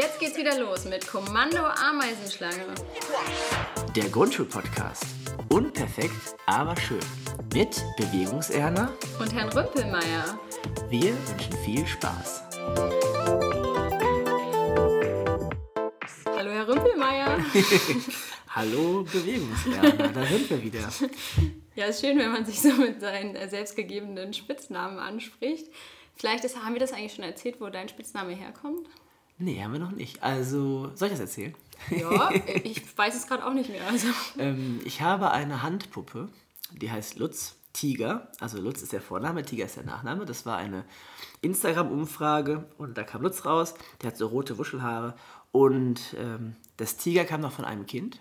Jetzt geht's wieder los mit Kommando Ameisenschlange. Der Grundschulpodcast. Unperfekt, aber schön. Mit Bewegungserna Und Herrn Rümpelmeier. Wir wünschen viel Spaß. Hallo Herr Rümpelmeier. Hallo Bewegungserna, da sind wir wieder. Ja, ist schön, wenn man sich so mit seinen äh, selbstgegebenen Spitznamen anspricht. Vielleicht ist, haben wir das eigentlich schon erzählt, wo dein Spitzname herkommt? Nee, haben wir noch nicht. Also, soll ich das erzählen? Ja, ich weiß es gerade auch nicht mehr. Also. Ähm, ich habe eine Handpuppe, die heißt Lutz Tiger. Also Lutz ist der Vorname, Tiger ist der Nachname. Das war eine Instagram-Umfrage und da kam Lutz raus. Der hat so rote Wuschelhaare und ähm, das Tiger kam noch von einem Kind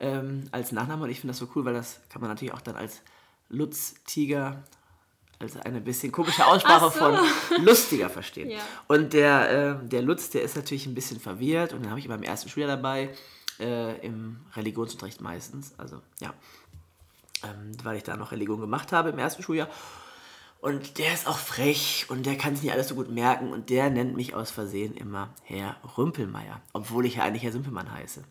ähm, als Nachname und ich finde das so cool, weil das kann man natürlich auch dann als Lutz Tiger als eine bisschen komische Aussprache Ach so. von lustiger verstehen. Ja. Und der, äh, der Lutz, der ist natürlich ein bisschen verwirrt und den habe ich immer im ersten Schuljahr dabei, äh, im Religionsunterricht meistens. Also ja, ähm, weil ich da noch Religion gemacht habe im ersten Schuljahr. Und der ist auch frech und der kann sich nicht alles so gut merken und der nennt mich aus Versehen immer Herr Rümpelmeier, obwohl ich ja eigentlich Herr Simpelmann heiße.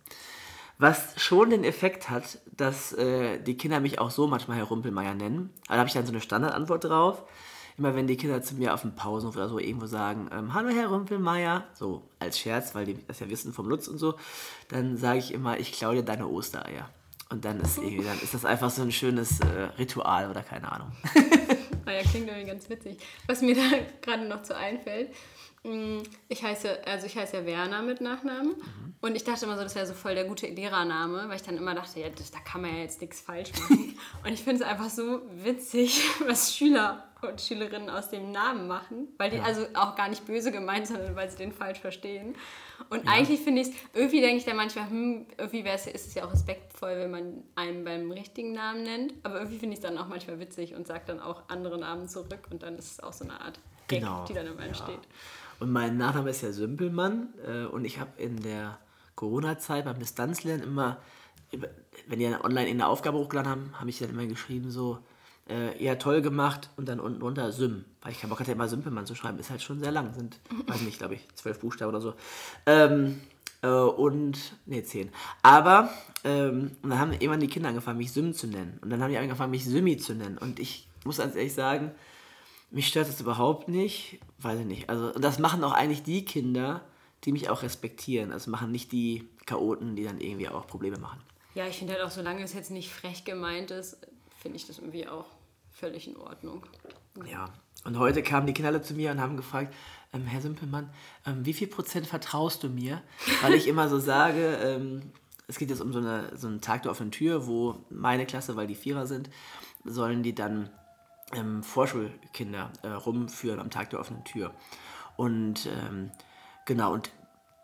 Was schon den Effekt hat, dass äh, die Kinder mich auch so manchmal Herr Rumpelmeier nennen. Da habe ich dann so eine Standardantwort drauf. Immer wenn die Kinder zu mir auf dem Pausenhof oder so irgendwo sagen, ähm, hallo Herr Rumpelmeier, so als Scherz, weil die das ja wissen vom Lutz und so, dann sage ich immer, ich klaue dir deine Ostereier. Und dann ist, irgendwie, dann ist das einfach so ein schönes äh, Ritual oder keine Ahnung. Naja, klingt irgendwie ganz witzig. Was mir da gerade noch zu einfällt, ich heiße, also ich heiße ja Werner mit Nachnamen und ich dachte immer so, das wäre so voll der gute Lehrername, weil ich dann immer dachte, ja, das, da kann man ja jetzt nichts falsch machen. und ich finde es einfach so witzig, was Schüler und Schülerinnen aus dem Namen machen, weil die also auch gar nicht böse gemeint, sondern weil sie den falsch verstehen. Und eigentlich finde ich es, irgendwie denke ich dann manchmal, hm, irgendwie wär's, ist es ja auch respektvoll, wenn man einen beim richtigen Namen nennt. Aber irgendwie finde ich es dann auch manchmal witzig und sagt dann auch andere Namen zurück und dann ist es auch so eine Art Gag, Genau, die dann immer ja. entsteht. Und mein Nachname ist ja Sümpelmann äh, und ich habe in der Corona-Zeit beim Distanzlernen immer, wenn die dann online eine Aufgabe hochgeladen haben, habe ich dann immer geschrieben so, äh, ja toll gemacht und dann unten drunter Sym, weil ich keinen Bock hatte, immer Sümpelmann zu schreiben, ist halt schon sehr lang, sind, weiß nicht, glaube ich, zwölf Buchstaben oder so. Ähm, äh, und, nee, zehn. Aber, ähm, und dann haben irgendwann die Kinder angefangen, mich Sym zu nennen. Und dann haben die angefangen, mich Symi zu nennen. Und ich muss ganz ehrlich sagen, mich stört das überhaupt nicht, weiß ich nicht. Also und das machen auch eigentlich die Kinder, die mich auch respektieren. Also machen nicht die Chaoten, die dann irgendwie auch Probleme machen. Ja, ich finde halt auch, solange es jetzt nicht frech gemeint ist, finde ich das irgendwie auch völlig in Ordnung. Ja. Und heute kamen die Kinder zu mir und haben gefragt, ähm, Herr Simpelmann, ähm, wie viel Prozent vertraust du mir? Weil ich immer so sage, ähm, es geht jetzt um so, eine, so einen Tag der offenen Tür, wo meine Klasse, weil die Vierer sind, sollen die dann ähm, Vorschulkinder äh, rumführen am Tag der offenen Tür. Und ähm, genau, und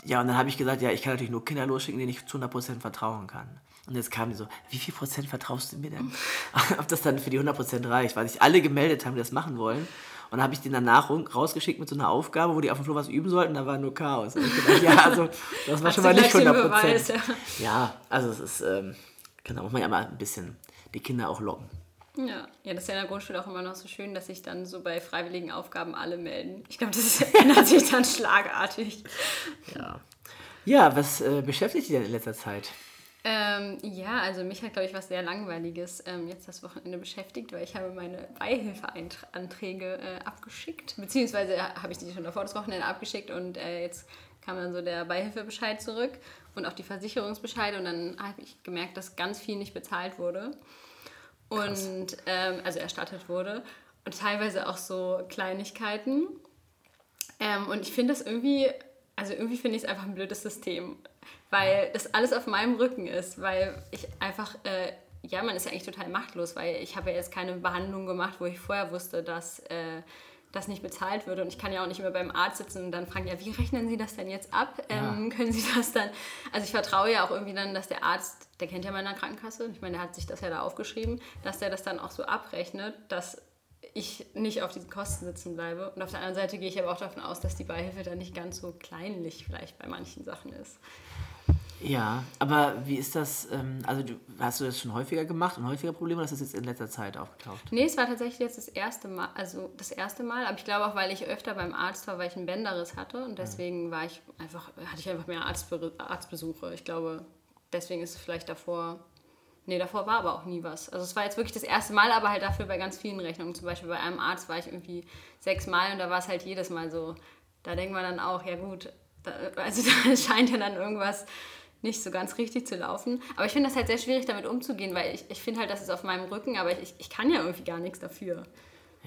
ja, und dann habe ich gesagt, ja, ich kann natürlich nur Kinder losschicken, denen ich zu 100% vertrauen kann. Und jetzt kamen die so, wie viel Prozent vertraust du mir denn? Ob das dann für die 100% reicht, weil sich alle gemeldet haben, die das machen wollen. Und dann habe ich den danach rausgeschickt mit so einer Aufgabe, wo die auf dem Flur was üben sollten, da war nur Chaos. Und ich gedacht, ja, also das war schon mal nicht gleich den 100%. Beweis, ja. Ja, also es ist, ähm, genau, muss man ja mal ein bisschen die Kinder auch locken. Ja. ja, das ist ja in der Grundschule auch immer noch so schön, dass sich dann so bei freiwilligen Aufgaben alle melden. Ich glaube, das ändert sich dann schlagartig. Ja. Ja, was äh, beschäftigt dich denn in letzter Zeit? Ähm, ja, also mich hat, glaube ich, was sehr Langweiliges ähm, jetzt das Wochenende beschäftigt, weil ich habe meine Beihilfeanträge äh, abgeschickt, beziehungsweise habe ich die schon davor das Wochenende abgeschickt und äh, jetzt kam dann so der Beihilfebescheid zurück und auch die Versicherungsbescheide und dann habe ich gemerkt, dass ganz viel nicht bezahlt wurde und ähm, also erstattet wurde. Und teilweise auch so Kleinigkeiten. Ähm, und ich finde das irgendwie, also irgendwie finde ich es einfach ein blödes System, weil das alles auf meinem Rücken ist, weil ich einfach, äh, ja, man ist ja eigentlich total machtlos, weil ich habe ja jetzt keine Behandlung gemacht, wo ich vorher wusste, dass äh, das nicht bezahlt würde und ich kann ja auch nicht immer beim Arzt sitzen und dann fragen, ja, wie rechnen Sie das denn jetzt ab? Ähm, können Sie das dann, also ich vertraue ja auch irgendwie dann, dass der Arzt, der kennt ja meine Krankenkasse, ich meine, der hat sich das ja da aufgeschrieben, dass der das dann auch so abrechnet, dass ich nicht auf diesen Kosten sitzen bleibe. Und auf der anderen Seite gehe ich aber auch davon aus, dass die Beihilfe dann nicht ganz so kleinlich vielleicht bei manchen Sachen ist. Ja, aber wie ist das, ähm, also du, hast du das schon häufiger gemacht und häufiger Probleme oder ist das jetzt in letzter Zeit aufgetaucht? Nee, es war tatsächlich jetzt das erste Mal, also das erste Mal, aber ich glaube auch, weil ich öfter beim Arzt war, weil ich einen Bänderriss hatte und deswegen war ich einfach, hatte ich einfach mehr Arztbe Arztbesuche. Ich glaube, deswegen ist es vielleicht davor, nee, davor war aber auch nie was. Also es war jetzt wirklich das erste Mal, aber halt dafür bei ganz vielen Rechnungen. Zum Beispiel bei einem Arzt war ich irgendwie sechs Mal und da war es halt jedes Mal so. Da denkt man dann auch, ja gut, da, also da scheint ja dann irgendwas nicht so ganz richtig zu laufen. Aber ich finde das halt sehr schwierig, damit umzugehen, weil ich, ich finde halt, das ist auf meinem Rücken, aber ich, ich kann ja irgendwie gar nichts dafür.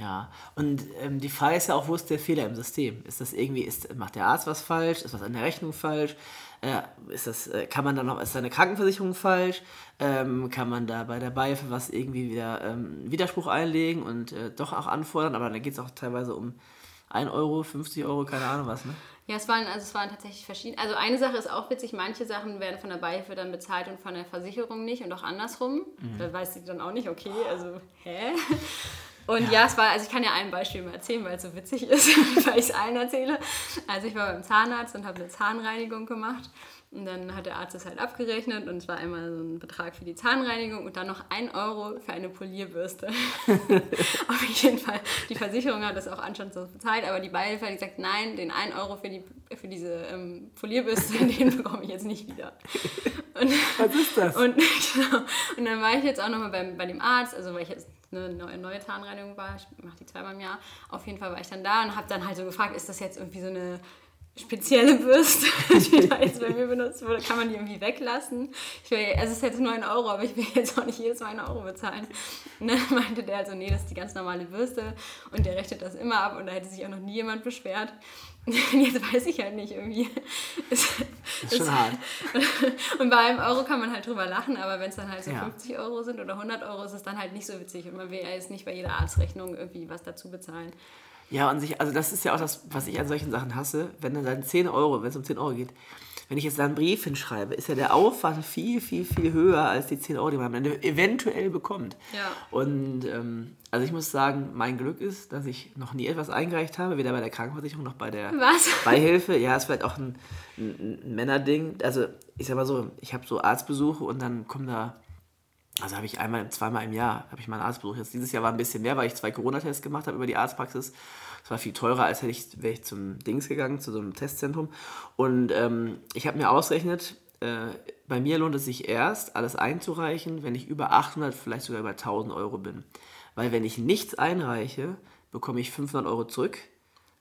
Ja, und ähm, die Frage ist ja auch, wo ist der Fehler im System? Ist das irgendwie, ist, macht der Arzt was falsch? Ist was an der Rechnung falsch? Äh, ist das, äh, kann man dann noch, ist seine Krankenversicherung falsch? Ähm, kann man da bei der Beihilfe was irgendwie wieder ähm, Widerspruch einlegen und äh, doch auch anfordern? Aber dann geht es auch teilweise um 1 Euro, 50 Euro, keine Ahnung was, ne? Ja, es waren, also es waren tatsächlich verschiedene. Also eine Sache ist auch witzig, manche Sachen werden von der Beihilfe dann bezahlt und von der Versicherung nicht und auch andersrum. Mhm. Da weiß sie dann auch nicht, okay, also hä? Und ja. ja. es war, also ich kann ja ein Beispiel mal erzählen, weil es so witzig ist, weil ich es allen erzähle. Also ich war beim Zahnarzt und habe eine Zahnreinigung gemacht und dann hat der Arzt es halt abgerechnet und es war einmal so ein Betrag für die Zahnreinigung und dann noch ein Euro für eine Polierbürste. Auf jeden Fall, die Versicherung hat das auch anscheinend so bezahlt, aber die Beihilfe hat gesagt, nein, den 1 Euro für, die, für diese ähm, Polierbürste, den bekomme ich jetzt nicht wieder. Und, Was ist das? Und, genau, und dann war ich jetzt auch nochmal bei dem Arzt, also weil ich jetzt eine neue, neue Zahnreinigung war, ich mache die zweimal im Jahr, auf jeden Fall war ich dann da und habe dann halt so gefragt, ist das jetzt irgendwie so eine spezielle Bürste, die da jetzt bei mir benutzt wurde, kann man die irgendwie weglassen. Ich will, also es ist jetzt 9 Euro, aber ich will jetzt auch nicht jedes Mal 1 Euro bezahlen. Und dann meinte der also, nee, das ist die ganz normale Bürste und der rechnet das immer ab und da hätte sich auch noch nie jemand beschwert. Jetzt weiß ich halt nicht irgendwie. Das ist schon hart. Und bei einem Euro kann man halt drüber lachen, aber wenn es dann halt so ja. 50 Euro sind oder 100 Euro, ist es dann halt nicht so witzig und man will ja jetzt nicht bei jeder Arztrechnung irgendwie was dazu bezahlen. Ja, und sich, also das ist ja auch das, was ich an solchen Sachen hasse, wenn dann 10 Euro, wenn es um 10 Euro geht, wenn ich jetzt da einen Brief hinschreibe, ist ja der Aufwand viel, viel, viel höher als die 10 Euro, die man am Ende eventuell bekommt. Ja. Und ähm, also ich muss sagen, mein Glück ist, dass ich noch nie etwas eingereicht habe, weder bei der Krankenversicherung noch bei der Was? Beihilfe. Ja, ist vielleicht auch ein, ein, ein Männerding. Also ich sag mal so, ich habe so Arztbesuche und dann kommen da also habe ich einmal, zweimal im Jahr habe ich meinen Arztbesuch. Jetzt dieses Jahr war ein bisschen mehr, weil ich zwei Corona-Tests gemacht habe über die Arztpraxis. Das war viel teurer, als hätte ich, wäre ich zum Dings gegangen, zu so einem Testzentrum. Und ähm, ich habe mir ausgerechnet, äh, bei mir lohnt es sich erst, alles einzureichen, wenn ich über 800, vielleicht sogar über 1000 Euro bin. Weil wenn ich nichts einreiche, bekomme ich 500 Euro zurück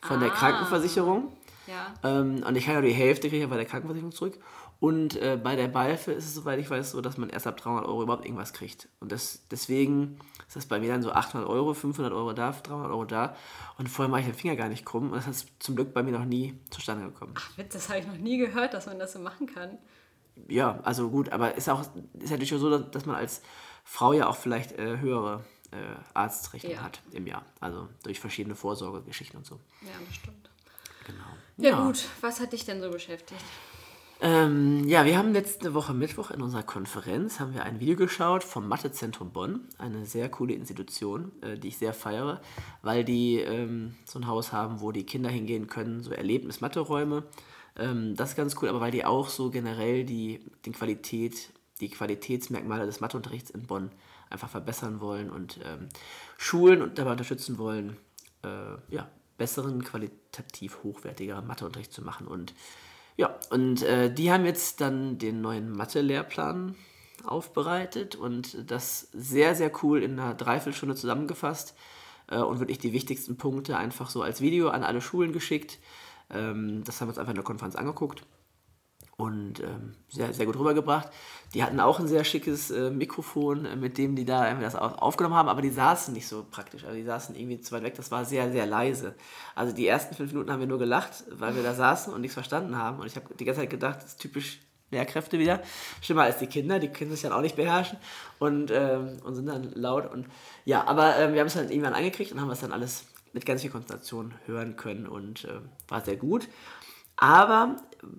von ah. der Krankenversicherung. Ja. Ähm, und ich kann ja die Hälfte kriegen bei der Krankenversicherung zurück. Und äh, bei der Beihilfe ist es, soweit ich weiß, so, dass man erst ab 300 Euro überhaupt irgendwas kriegt. Und das, deswegen ist das bei mir dann so 800 Euro, 500 Euro da, 300 Euro da. Und vorher mache ich den Finger gar nicht krumm. Und das ist zum Glück bei mir noch nie zustande gekommen. Ach, Witz, das habe ich noch nie gehört, dass man das so machen kann. Ja, also gut, aber ist auch ist natürlich auch so, dass man als Frau ja auch vielleicht äh, höhere äh, Arztrechnungen ja. hat im Jahr. Also durch verschiedene Vorsorgegeschichten und so. Ja, das stimmt. Genau. Ja, ja, gut, was hat dich denn so beschäftigt? Ähm, ja, wir haben letzte Woche Mittwoch in unserer Konferenz haben wir ein Video geschaut vom Mathezentrum Bonn, eine sehr coole Institution, äh, die ich sehr feiere, weil die ähm, so ein Haus haben, wo die Kinder hingehen können, so Erlebnis-Mathe-Räume. Ähm, das ist ganz cool, aber weil die auch so generell die, die Qualität, die Qualitätsmerkmale des Matheunterrichts in Bonn einfach verbessern wollen und ähm, Schulen und dabei unterstützen wollen, äh, ja, besseren, qualitativ hochwertigeren Matheunterricht zu machen und ja, und äh, die haben jetzt dann den neuen Mathe-Lehrplan aufbereitet und das sehr, sehr cool in einer Dreiviertelstunde zusammengefasst äh, und wirklich die wichtigsten Punkte einfach so als Video an alle Schulen geschickt. Ähm, das haben wir uns einfach in der Konferenz angeguckt und ähm, sehr, sehr gut rübergebracht. Die hatten auch ein sehr schickes äh, Mikrofon, äh, mit dem die da das aufgenommen haben, aber die saßen nicht so praktisch. Also die saßen irgendwie zu weit weg, das war sehr, sehr leise. Also die ersten fünf Minuten haben wir nur gelacht, weil wir da saßen und nichts verstanden haben. Und ich habe die ganze Zeit gedacht, das ist typisch Lehrkräfte wieder. Schlimmer als die Kinder, die können sich dann auch nicht beherrschen und, ähm, und sind dann laut. Und ja, aber ähm, wir haben es dann irgendwann angekriegt und haben es dann alles mit ganz viel Konzentration hören können und äh, war sehr gut. Aber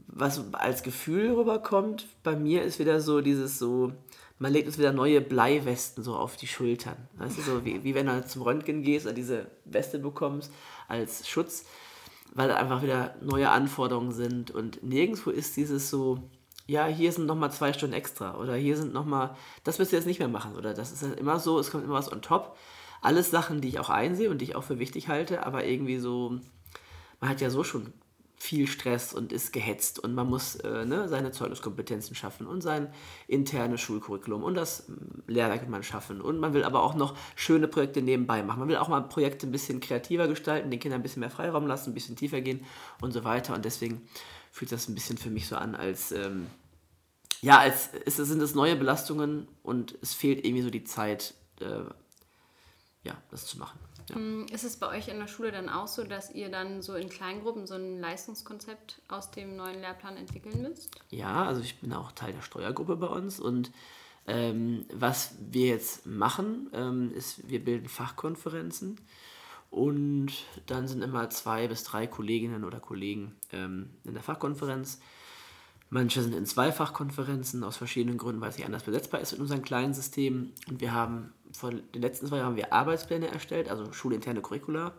was als Gefühl rüberkommt, bei mir ist wieder so dieses so, man legt uns wieder neue Bleiwesten so auf die Schultern. Weißt du, so wie, wie wenn du zum Röntgen gehst und diese Weste bekommst als Schutz, weil einfach wieder neue Anforderungen sind und nirgendwo ist dieses so, ja, hier sind nochmal zwei Stunden extra oder hier sind nochmal, das wirst du jetzt nicht mehr machen oder das ist halt immer so, es kommt immer was on top. Alles Sachen, die ich auch einsehe und die ich auch für wichtig halte, aber irgendwie so, man hat ja so schon viel Stress und ist gehetzt und man muss äh, ne, seine Zeugniskompetenzen schaffen und sein internes Schulcurriculum und das mm, Lehrwerk man schaffen und man will aber auch noch schöne Projekte nebenbei machen. Man will auch mal Projekte ein bisschen kreativer gestalten, den Kindern ein bisschen mehr Freiraum lassen, ein bisschen tiefer gehen und so weiter und deswegen fühlt das ein bisschen für mich so an, als ähm, ja, als es sind es neue Belastungen und es fehlt irgendwie so die Zeit, äh, ja, das zu machen. Ja. Hm, ist es bei euch in der Schule dann auch so, dass ihr dann so in Kleingruppen so ein Leistungskonzept aus dem neuen Lehrplan entwickeln müsst? Ja, also ich bin auch Teil der Steuergruppe bei uns und ähm, was wir jetzt machen, ähm, ist, wir bilden Fachkonferenzen und dann sind immer zwei bis drei Kolleginnen oder Kollegen ähm, in der Fachkonferenz. Manche sind in zwei Fachkonferenzen aus verschiedenen Gründen, weil es nicht anders besetzbar ist in unseren kleinen Systemen. Und wir haben vor den letzten zwei Jahren haben wir Arbeitspläne erstellt, also schulinterne Curricula.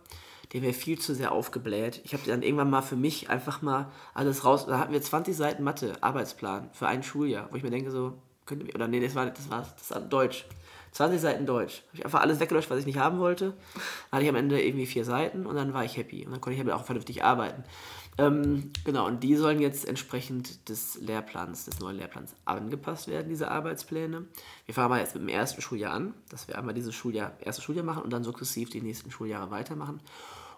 Die haben wir viel zu sehr aufgebläht. Ich habe dann irgendwann mal für mich einfach mal alles raus. Da hatten wir 20 Seiten Mathe, Arbeitsplan für ein Schuljahr, wo ich mir denke, so, könnte oder nee, das war, das war, das war Deutsch. 20 Seiten Deutsch. Habe ich einfach alles weggelöscht, was ich nicht haben wollte. Dann hatte ich am Ende irgendwie vier Seiten und dann war ich happy. Und dann konnte ich aber auch vernünftig arbeiten. Ähm, genau, und die sollen jetzt entsprechend des Lehrplans, des neuen Lehrplans angepasst werden, diese Arbeitspläne. Wir fangen mal jetzt mit dem ersten Schuljahr an, dass wir einmal dieses Schuljahr, erste Schuljahr machen und dann sukzessiv die nächsten Schuljahre weitermachen.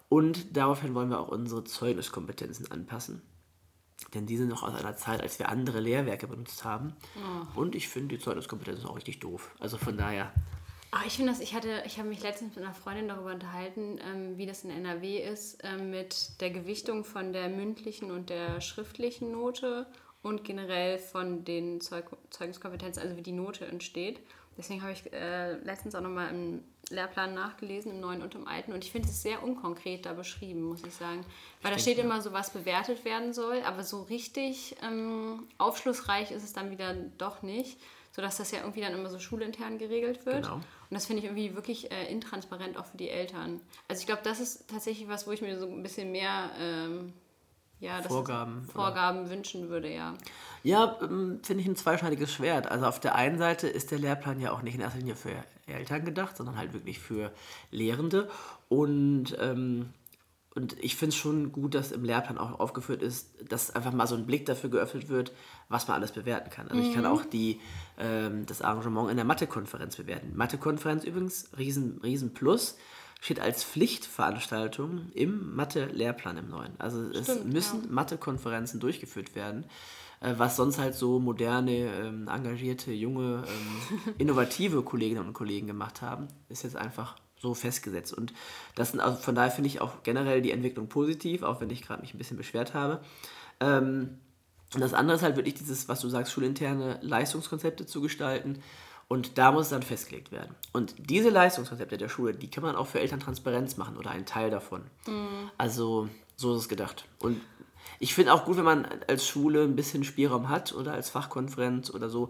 Und daraufhin wollen wir auch unsere Zeugniskompetenzen anpassen. Denn die sind noch aus einer Zeit, als wir andere Lehrwerke benutzt haben. Oh. Und ich finde die Zeugniskompetenzen auch richtig doof. Also von daher Ach, ich finde das, ich hatte, ich habe mich letztens mit einer Freundin darüber unterhalten, ähm, wie das in NRW ist, ähm, mit der Gewichtung von der mündlichen und der schriftlichen Note und generell von den Zeug Zeugniskompetenzen, also wie die Note entsteht. Deswegen habe ich äh, letztens auch nochmal im Lehrplan nachgelesen, im neuen und im alten. Und ich finde es sehr unkonkret da beschrieben, muss ich sagen. Weil ich da steht ja. immer so, was bewertet werden soll, aber so richtig ähm, aufschlussreich ist es dann wieder doch nicht sodass das ja irgendwie dann immer so schulintern geregelt wird. Genau. Und das finde ich irgendwie wirklich äh, intransparent auch für die Eltern. Also ich glaube, das ist tatsächlich was, wo ich mir so ein bisschen mehr ähm, ja, Vorgaben, Vorgaben wünschen würde, ja. Ja, ähm, finde ich ein zweischneidiges Schwert. Also auf der einen Seite ist der Lehrplan ja auch nicht in erster Linie für Eltern gedacht, sondern halt wirklich für Lehrende. Und ähm, und ich finde es schon gut, dass im Lehrplan auch aufgeführt ist, dass einfach mal so ein Blick dafür geöffnet wird, was man alles bewerten kann. Also mhm. ich kann mhm. auch die, ähm, das Arrangement in der Mathekonferenz bewerten. Mathekonferenz übrigens, riesen, riesen Plus, steht als Pflichtveranstaltung im Mathe-Lehrplan im neuen. Also Stimmt, es müssen ja. Mathekonferenzen durchgeführt werden, äh, was sonst halt so moderne, ähm, engagierte, junge, ähm, innovative Kolleginnen und Kollegen gemacht haben, ist jetzt einfach so festgesetzt. Und das sind also von daher finde ich auch generell die Entwicklung positiv, auch wenn ich gerade mich ein bisschen beschwert habe. Ähm, und das andere ist halt wirklich dieses, was du sagst, schulinterne Leistungskonzepte zu gestalten. Und da muss es dann festgelegt werden. Und diese Leistungskonzepte der Schule, die kann man auch für Eltern Transparenz machen oder einen Teil davon. Mhm. Also so ist es gedacht. Und ich finde auch gut, wenn man als Schule ein bisschen Spielraum hat oder als Fachkonferenz oder so,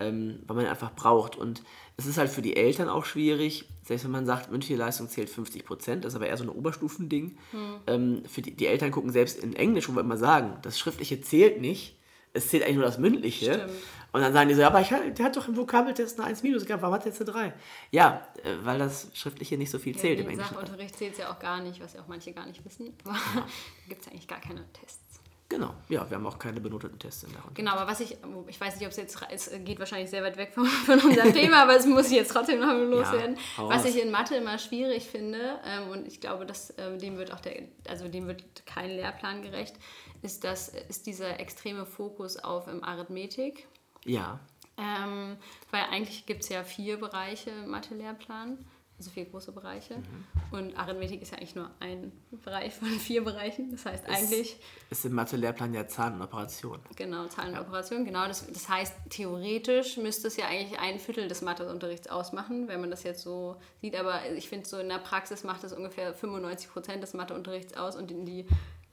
ähm, weil man einfach braucht. Und es ist halt für die Eltern auch schwierig, selbst wenn man sagt, mündliche Leistung zählt 50 Prozent, das ist aber eher so ein Oberstufending. Hm. Ähm, für die, die Eltern gucken selbst in Englisch, wo wir immer sagen, das Schriftliche zählt nicht, es zählt eigentlich nur das Mündliche. Stimmt. Und dann sagen die so, aber ich, der hat doch im Vokabeltest eine 1 minus gehabt, warum hat er jetzt eine 3? Ja, äh, weil das Schriftliche nicht so viel zählt ja, im Englischen. Sachunterricht zählt es ja auch gar nicht, was ja auch manche gar nicht wissen. Aber ja. da gibt es eigentlich gar keine Tests. Genau, ja, wir haben auch keine benoteten Tests in der Hand. Genau, aber was ich, ich weiß nicht, ob es jetzt, es geht wahrscheinlich sehr weit weg von, von unserem Thema, aber es muss ich jetzt trotzdem noch loswerden. Ja, was ich in Mathe immer schwierig finde, ähm, und ich glaube, dass ähm, dem wird auch der, also dem wird kein Lehrplan gerecht, ist, das, ist dieser extreme Fokus auf ähm, Arithmetik. Ja. Ähm, weil eigentlich gibt es ja vier Bereiche im Mathe-Lehrplan also vier große Bereiche. Mhm. Und Arithmetik ist ja eigentlich nur ein Bereich von vier Bereichen. Das heißt ist, eigentlich. Ist im Mathe-Lehrplan ja Zahlen und Operation. Genau, Zahlen und Operation, genau. Das, das heißt, theoretisch müsste es ja eigentlich ein Viertel des Matheunterrichts ausmachen, wenn man das jetzt so sieht. Aber ich finde, so in der Praxis macht es ungefähr 95 Prozent des Matheunterrichts aus und in die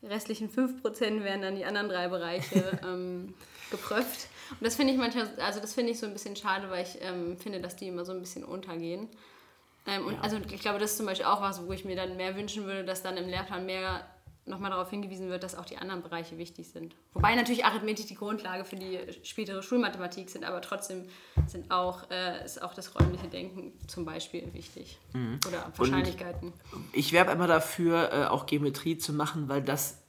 restlichen 5 Prozent werden dann die anderen drei Bereiche ähm, geprüft. Und das finde ich manchmal, also das finde ich so ein bisschen schade, weil ich ähm, finde, dass die immer so ein bisschen untergehen. Ähm, und ja. also ich glaube, das ist zum Beispiel auch was, wo ich mir dann mehr wünschen würde, dass dann im Lehrplan mehr nochmal darauf hingewiesen wird, dass auch die anderen Bereiche wichtig sind. Wobei natürlich Arithmetik die Grundlage für die spätere Schulmathematik sind, aber trotzdem sind auch, äh, ist auch das räumliche Denken zum Beispiel wichtig. Mhm. Oder Wahrscheinlichkeiten. Und ich werbe immer dafür, äh, auch Geometrie zu machen, weil das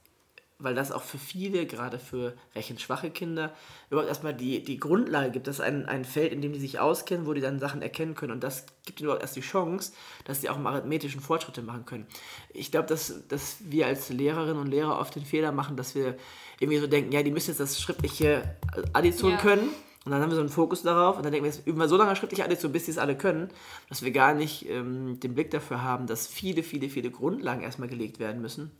weil das auch für viele, gerade für rechenschwache Kinder, überhaupt erstmal die, die Grundlage gibt. Das ist ein, ein Feld, in dem die sich auskennen, wo die dann Sachen erkennen können. Und das gibt ihnen überhaupt erst die Chance, dass sie auch im arithmetischen Fortschritte machen können. Ich glaube, dass, dass wir als Lehrerinnen und Lehrer oft den Fehler machen, dass wir irgendwie so denken, ja, die müssen jetzt das schriftliche Addition ja. können. Und dann haben wir so einen Fokus darauf und dann denken wir, jetzt üben wir so lange schriftliche Addition, bis sie es alle können, dass wir gar nicht ähm, den Blick dafür haben, dass viele, viele, viele Grundlagen erstmal gelegt werden müssen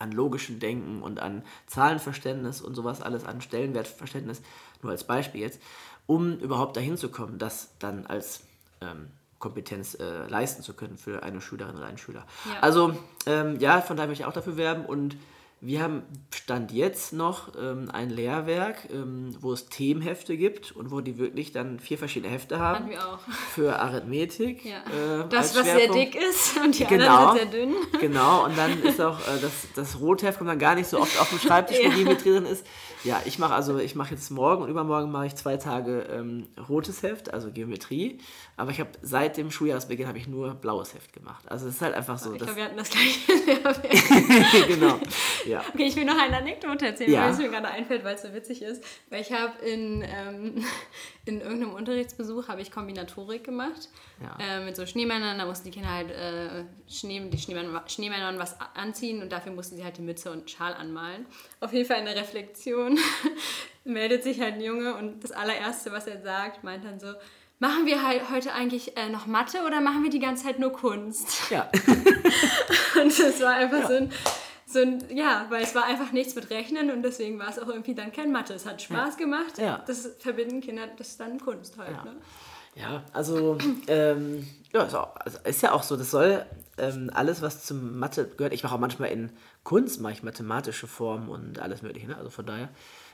an logischem Denken und an Zahlenverständnis und sowas alles, an Stellenwertverständnis, nur als Beispiel jetzt, um überhaupt dahin zu kommen, das dann als ähm, Kompetenz äh, leisten zu können für eine Schülerin oder einen Schüler. Ja. Also ähm, ja, von daher möchte ich auch dafür werben und wir haben Stand jetzt noch ähm, ein Lehrwerk, ähm, wo es Themenhefte gibt und wo die wirklich dann vier verschiedene Hefte haben. wir auch. Für Arithmetik. Ja. Äh, das, was sehr dick ist und die genau, anderen sind sehr dünn. Genau, und dann ist auch äh, das, das Rotheft kommt dann gar nicht so oft auf dem Schreibtisch, ja. wo Geometrie drin ist. Ja, ich mache also, ich mache jetzt morgen und übermorgen mache ich zwei Tage ähm, rotes Heft, also Geometrie. Aber ich habe seit dem Schuljahresbeginn habe ich nur blaues Heft gemacht. Also es ist halt einfach so. Ich glaube, wir hatten das gleiche Lehrwerk. genau. Ja. Okay, ich will noch eine Anekdote erzählen, ja. weil es mir gerade einfällt, weil es so witzig ist. Weil ich habe in, ähm, in irgendeinem Unterrichtsbesuch habe ich Kombinatorik gemacht ja. äh, mit so Schneemännern. Da mussten die Kinder halt äh, Schnee, die Schneemännern, Schneemännern was anziehen und dafür mussten sie halt die Mütze und Schal anmalen. Auf jeden Fall in der Reflexion meldet sich halt ein Junge und das allererste, was er sagt, meint dann so, machen wir halt heute eigentlich äh, noch Mathe oder machen wir die ganze Zeit nur Kunst? Ja. und das war einfach ja. so ein so ein, ja, weil es war einfach nichts mit Rechnen und deswegen war es auch irgendwie dann kein Mathe. Es hat Spaß ja. gemacht. Ja. Das verbinden Kinder, das ist dann Kunst halt. Ja, ne? ja also, ähm, ja, ist, auch, also ist, ja auch so, das soll ähm, alles, was zum Mathe gehört, ich mache auch manchmal in Kunst, mache ich mathematische Formen und alles mögliche, ne? also von daher.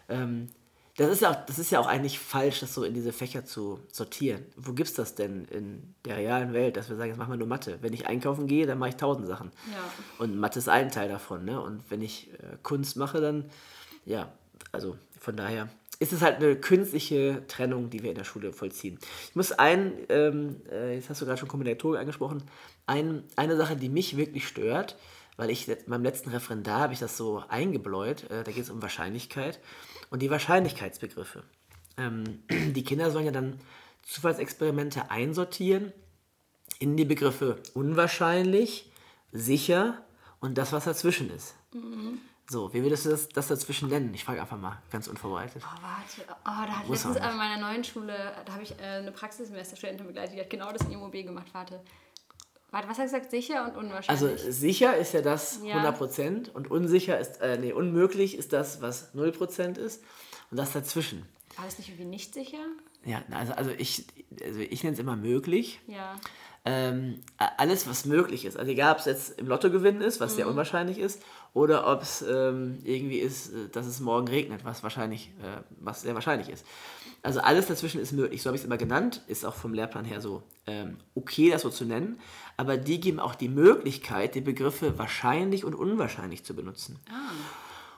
Ähm, das ist, ja auch, das ist ja auch eigentlich falsch, das so in diese Fächer zu sortieren. Wo gibt es das denn in der realen Welt, dass wir sagen, jetzt machen wir nur Mathe? Wenn ich einkaufen gehe, dann mache ich tausend Sachen. Ja. Und Mathe ist ein Teil davon. Ne? Und wenn ich äh, Kunst mache, dann, ja, also von daher ist es halt eine künstliche Trennung, die wir in der Schule vollziehen. Ich muss ein, ähm, äh, jetzt hast du gerade schon Kombinatorik angesprochen, ein, eine Sache, die mich wirklich stört, weil ich beim letzten Referendar habe ich das so eingebläut, äh, da geht es um Wahrscheinlichkeit und die Wahrscheinlichkeitsbegriffe. Ähm, die Kinder sollen ja dann Zufallsexperimente einsortieren in die Begriffe unwahrscheinlich, sicher und das, was dazwischen ist. Mhm. So, wie würdest du das, das dazwischen nennen? Ich frage einfach mal, ganz unvorbereitet. Oh, warte. Oh, da hat Muss letztens an meiner neuen Schule, da habe ich äh, eine Praxissemesterstudentin begleitet, die hat genau das in ihrem OB gemacht. Warte. Warte, was hast du gesagt? Sicher und unwahrscheinlich? Also sicher ist ja das ja. 100% und unsicher ist, äh, nee, unmöglich ist das, was 0% ist und das dazwischen. War das nicht irgendwie nicht sicher? Ja, also, also ich, also ich nenne es immer möglich. Ja. Ähm, alles, was möglich ist. Also egal, ob es jetzt im Lottogewinn ist, was mhm. sehr unwahrscheinlich ist, oder ob es ähm, irgendwie ist, äh, dass es morgen regnet, was wahrscheinlich, äh, was sehr wahrscheinlich ist. Also alles dazwischen ist möglich. So habe ich es immer genannt, ist auch vom Lehrplan her so ähm, okay, das so zu nennen. Aber die geben auch die Möglichkeit, die Begriffe wahrscheinlich und unwahrscheinlich zu benutzen. Ah.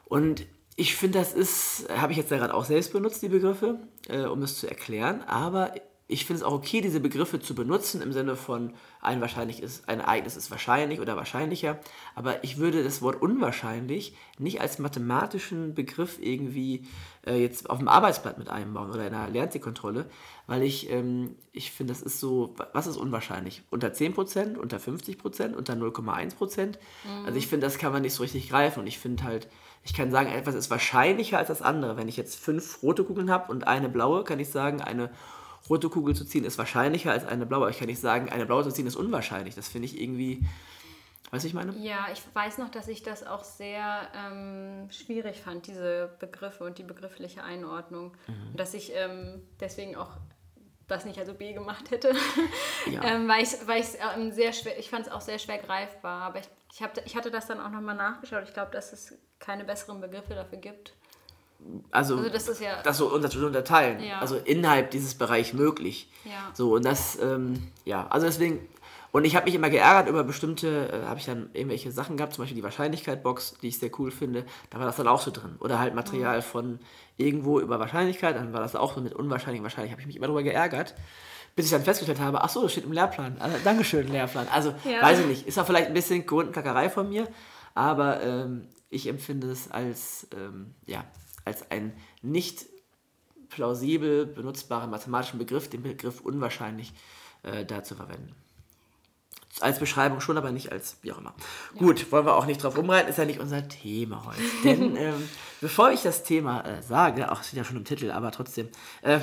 Und ich finde, das ist, habe ich jetzt ja gerade auch selbst benutzt, die Begriffe, äh, um es zu erklären. Aber ich finde es auch okay, diese Begriffe zu benutzen im Sinne von ein wahrscheinlich ist, ein Ereignis ist wahrscheinlich oder wahrscheinlicher. Aber ich würde das Wort unwahrscheinlich nicht als mathematischen Begriff irgendwie äh, jetzt auf dem Arbeitsblatt mit einbauen oder in einer Lernzielkontrolle, weil ich, ähm, ich finde, das ist so, was ist unwahrscheinlich? Unter 10%, unter 50%, unter 0,1%? Mhm. Also ich finde, das kann man nicht so richtig greifen und ich finde halt, ich kann sagen, etwas ist wahrscheinlicher als das andere. Wenn ich jetzt fünf rote Kugeln habe und eine blaue, kann ich sagen, eine rote Kugel zu ziehen ist wahrscheinlicher als eine blaue. Ich kann nicht sagen, eine blaue zu ziehen ist unwahrscheinlich. Das finde ich irgendwie. Weißt du, ich meine? Ja, ich weiß noch, dass ich das auch sehr ähm, schwierig fand, diese Begriffe und die begriffliche Einordnung. Mhm. Und dass ich ähm, deswegen auch das nicht als OB gemacht hätte. Ja. ähm, weil ich weil ähm, sehr schwer, ich fand es auch sehr schwer greifbar. Aber ich, ich, hab, ich hatte das dann auch nochmal nachgeschaut. Ich glaube, dass es keine besseren Begriffe dafür gibt also, also das, ist ja, das so unter, unterteilen. Ja. Also innerhalb dieses Bereichs möglich. Ja. So, und das, ähm, ja, also deswegen, Und ich habe mich immer geärgert über bestimmte, äh, habe ich dann irgendwelche Sachen gehabt, zum Beispiel die Wahrscheinlichkeit-Box, die ich sehr cool finde, da war das dann auch so drin. Oder halt Material von irgendwo über Wahrscheinlichkeit, dann war das auch so mit unwahrscheinlich, wahrscheinlich, habe ich mich immer darüber geärgert, bis ich dann festgestellt habe, ach so, das steht im Lehrplan. Also, Dankeschön, Lehrplan. Also, Ja. weiß ich nicht, ist auch vielleicht ein bisschen Grundkackerei von mir, aber ähm, ich empfinde es als, ähm, ja, als einen nicht plausibel benutzbaren mathematischen Begriff, den Begriff unwahrscheinlich äh, da zu verwenden. Als Beschreibung schon, aber nicht als wie auch immer. Gut, wollen wir auch nicht drauf rumreiten, ist ja nicht unser Thema heute. Denn ähm, bevor ich das Thema äh, sage, auch steht ja schon im Titel, aber trotzdem, ähm,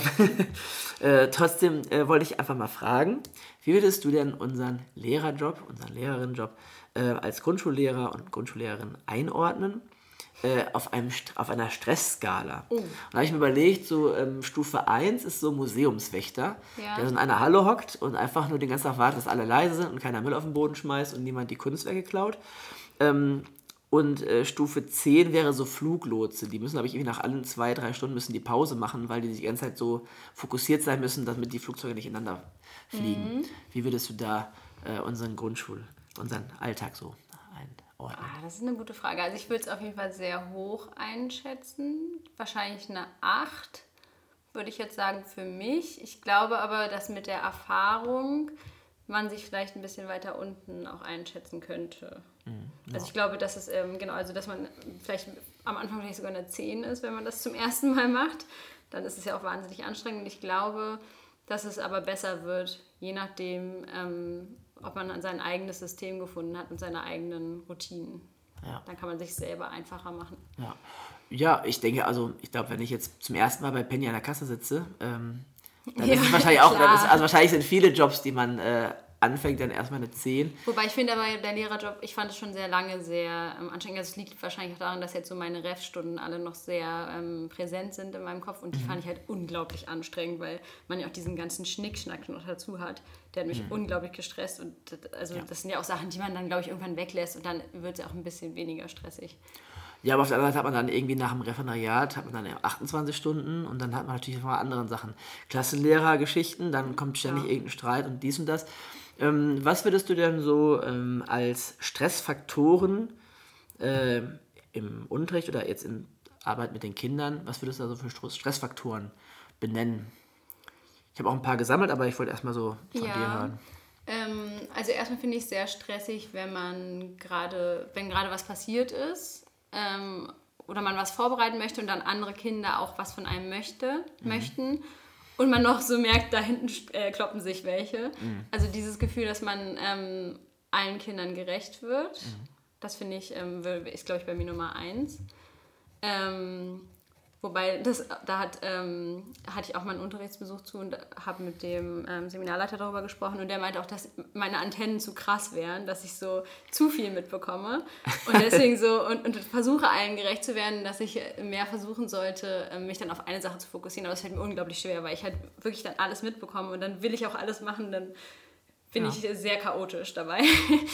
äh, trotzdem äh, wollte ich einfach mal fragen, wie würdest du denn unseren Lehrerjob, unseren Lehrerinnenjob äh, als Grundschullehrer und Grundschullehrerin einordnen? Äh, auf, einem, auf einer Stressskala. Und da habe ich mir überlegt, so ähm, Stufe 1 ist so Museumswächter, Ja. der so in einer Halle hockt und einfach nur den ganzen Tag wartet, dass alle leise sind und keiner Müll auf den Boden schmeißt und niemand die Kunstwerke klaut. Ähm, und äh, Stufe 10 wäre so Fluglotse. Die müssen, glaube ich, irgendwie nach allen zwei, drei Stunden müssen die Pause machen, weil die die ganze Zeit so fokussiert sein müssen, damit die Flugzeuge nicht ineinander fliegen. Wie würdest du da äh, unseren Grundschul, unseren Alltag so einordnen? Ah, das ist eine gute Frage. Also ich würde es auf jeden Fall sehr hoch einschätzen. Wahrscheinlich eine 8, würde ich jetzt sagen, für mich. Ich glaube aber, dass mit der Erfahrung man sich vielleicht ein bisschen weiter unten auch einschätzen könnte. Also ich glaube, dass es, ähm, genau, also dass man vielleicht am Anfang vielleicht sogar eine 10 ist, wenn man das zum ersten Mal macht. Dann ist es ja auch wahnsinnig anstrengend. Und ich glaube, dass es aber besser wird, je nachdem, ähm, ob man sein eigenes System gefunden hat und seine eigenen Routinen. Ja. Dann kann man sich selber einfacher machen. Ja. ja, ich denke, also ich glaube, wenn ich jetzt zum ersten Mal bei Penny an der Kasse sitze, ähm, dann Ja, ist es wahrscheinlich auch, ist, also wahrscheinlich sind viele Jobs, die man äh, anfängt, dann erstmal eine 10. Wobei ich finde aber, der Lehrerjob, ich fand es schon sehr lange sehr ähm, anstrengend. Also es liegt wahrscheinlich auch daran, dass jetzt so meine Ref-Stunden alle noch sehr ähm, präsent sind in meinem Kopf und die fand ich halt unglaublich anstrengend, weil man ja auch diesen ganzen Schnickschnack noch dazu hat. Der hat mich unglaublich gestresst und das, also das sind ja auch Sachen, die man dann, glaube ich, irgendwann weglässt und dann wird es ja auch ein bisschen weniger stressig. Ja, aber auf der anderen Seite hat man dann irgendwie nach dem Referendariat, hat man dann 28 Stunden und dann hat man natürlich noch mal andere Sachen. Klassenlehrergeschichten, dann kommt ständig Ja. irgendein Streit und dies und das. Ähm, was würdest du denn so ähm, als Stressfaktoren äh, im Unterricht oder jetzt in Arbeit mit den Kindern, was würdest du da so für Stressfaktoren benennen? Ich habe auch ein paar gesammelt, aber ich wollte erstmal so von dir Ja. hören. Ähm, also erstmal finde ich es sehr stressig, wenn man gerade, wenn gerade was passiert ist ähm, oder man was vorbereiten möchte und dann andere Kinder auch was von einem möchte, möchten und man noch so merkt, da hinten äh, kloppen sich welche. Also dieses Gefühl, dass man ähm, allen Kindern gerecht wird, das finde ich, ähm, ist glaube ich bei mir Nummer eins. Ähm, wobei, das, da hat, ähm, hatte ich auch mal einen Unterrichtsbesuch zu und habe mit dem ähm, Seminarleiter darüber gesprochen und der meinte auch, dass meine Antennen zu krass wären, dass ich so zu viel mitbekomme und deswegen so und, und versuche allen gerecht zu werden, dass ich mehr versuchen sollte, ähm, mich dann auf eine Sache zu fokussieren, aber es fällt mir unglaublich schwer, weil ich halt wirklich dann alles mitbekomme und dann will ich auch alles machen, dann bin Ja. ich sehr chaotisch dabei.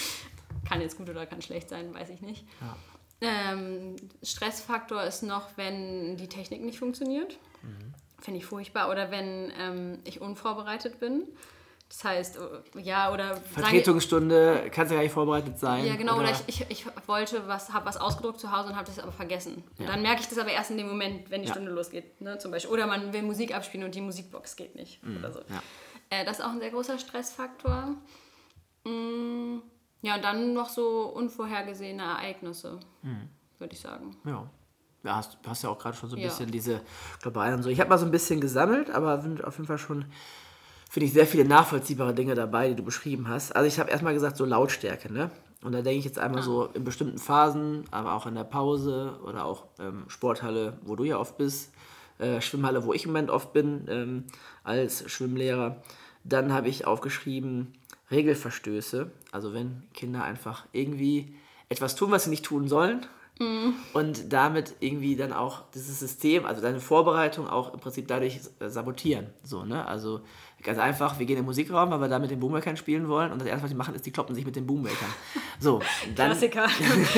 kann jetzt gut oder kann schlecht sein, weiß ich nicht. Ja. Ähm, Stressfaktor ist noch, wenn die Technik nicht funktioniert. Finde ich furchtbar. Oder wenn ähm, ich unvorbereitet bin. Das heißt, äh, ja, oder Vertretungsstunde, kannst ja gar nicht vorbereitet sein. ja, genau, oder, ich, ich, ich wollte was, habe was ausgedruckt zu Hause und habe das aber vergessen. Und dann merke ich das aber erst in dem Moment, wenn die Ja. Stunde losgeht, ne, zum Beispiel. Oder man will Musik abspielen und die Musikbox geht nicht oder so. Mhm, ja. Äh, das ist auch ein sehr großer Stressfaktor. Mm, ja, und dann noch so unvorhergesehene Ereignisse, Mhm. würde ich sagen. Ja. Ja, hast, du hast ja auch gerade schon so ein Ja. bisschen diese globalen und so. Ich habe mal so ein bisschen gesammelt, aber sind auf jeden Fall schon, finde ich, sehr viele nachvollziehbare Dinge dabei, die du beschrieben hast. Also ich habe erstmal gesagt, so Lautstärke, ne? Und da denke ich jetzt einmal so in bestimmten Phasen, aber auch in der Pause oder auch ähm, Sporthalle, wo du ja oft bist, äh, Schwimmhalle, wo ich im Moment oft bin, ähm, als Schwimmlehrer. Dann habe ich aufgeschrieben, Regelverstöße. Also wenn Kinder einfach irgendwie etwas tun, was sie nicht tun sollen, und damit irgendwie dann auch dieses System, also deine Vorbereitung auch im Prinzip dadurch äh, sabotieren. So, ne? Also ganz einfach, wir gehen in den Musikraum, weil wir da mit den Boommakern spielen wollen und das erste, was die machen, ist, die kloppen sich mit den Boommakern. So, dann, Klassiker.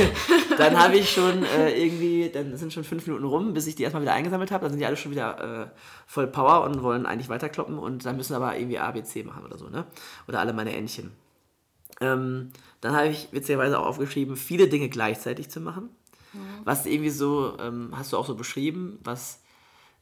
dann habe ich schon äh, irgendwie, dann sind schon fünf Minuten rum, bis ich die erstmal wieder eingesammelt habe, dann sind die alle schon wieder äh, voll Power und wollen eigentlich weiterkloppen und dann müssen aber irgendwie A, B, C machen oder so, ne? Oder alle meine Entchen. Ähm, dann habe ich witzigerweise auch aufgeschrieben, viele Dinge gleichzeitig zu machen. Mhm. Was irgendwie so, ähm, hast du auch so beschrieben, was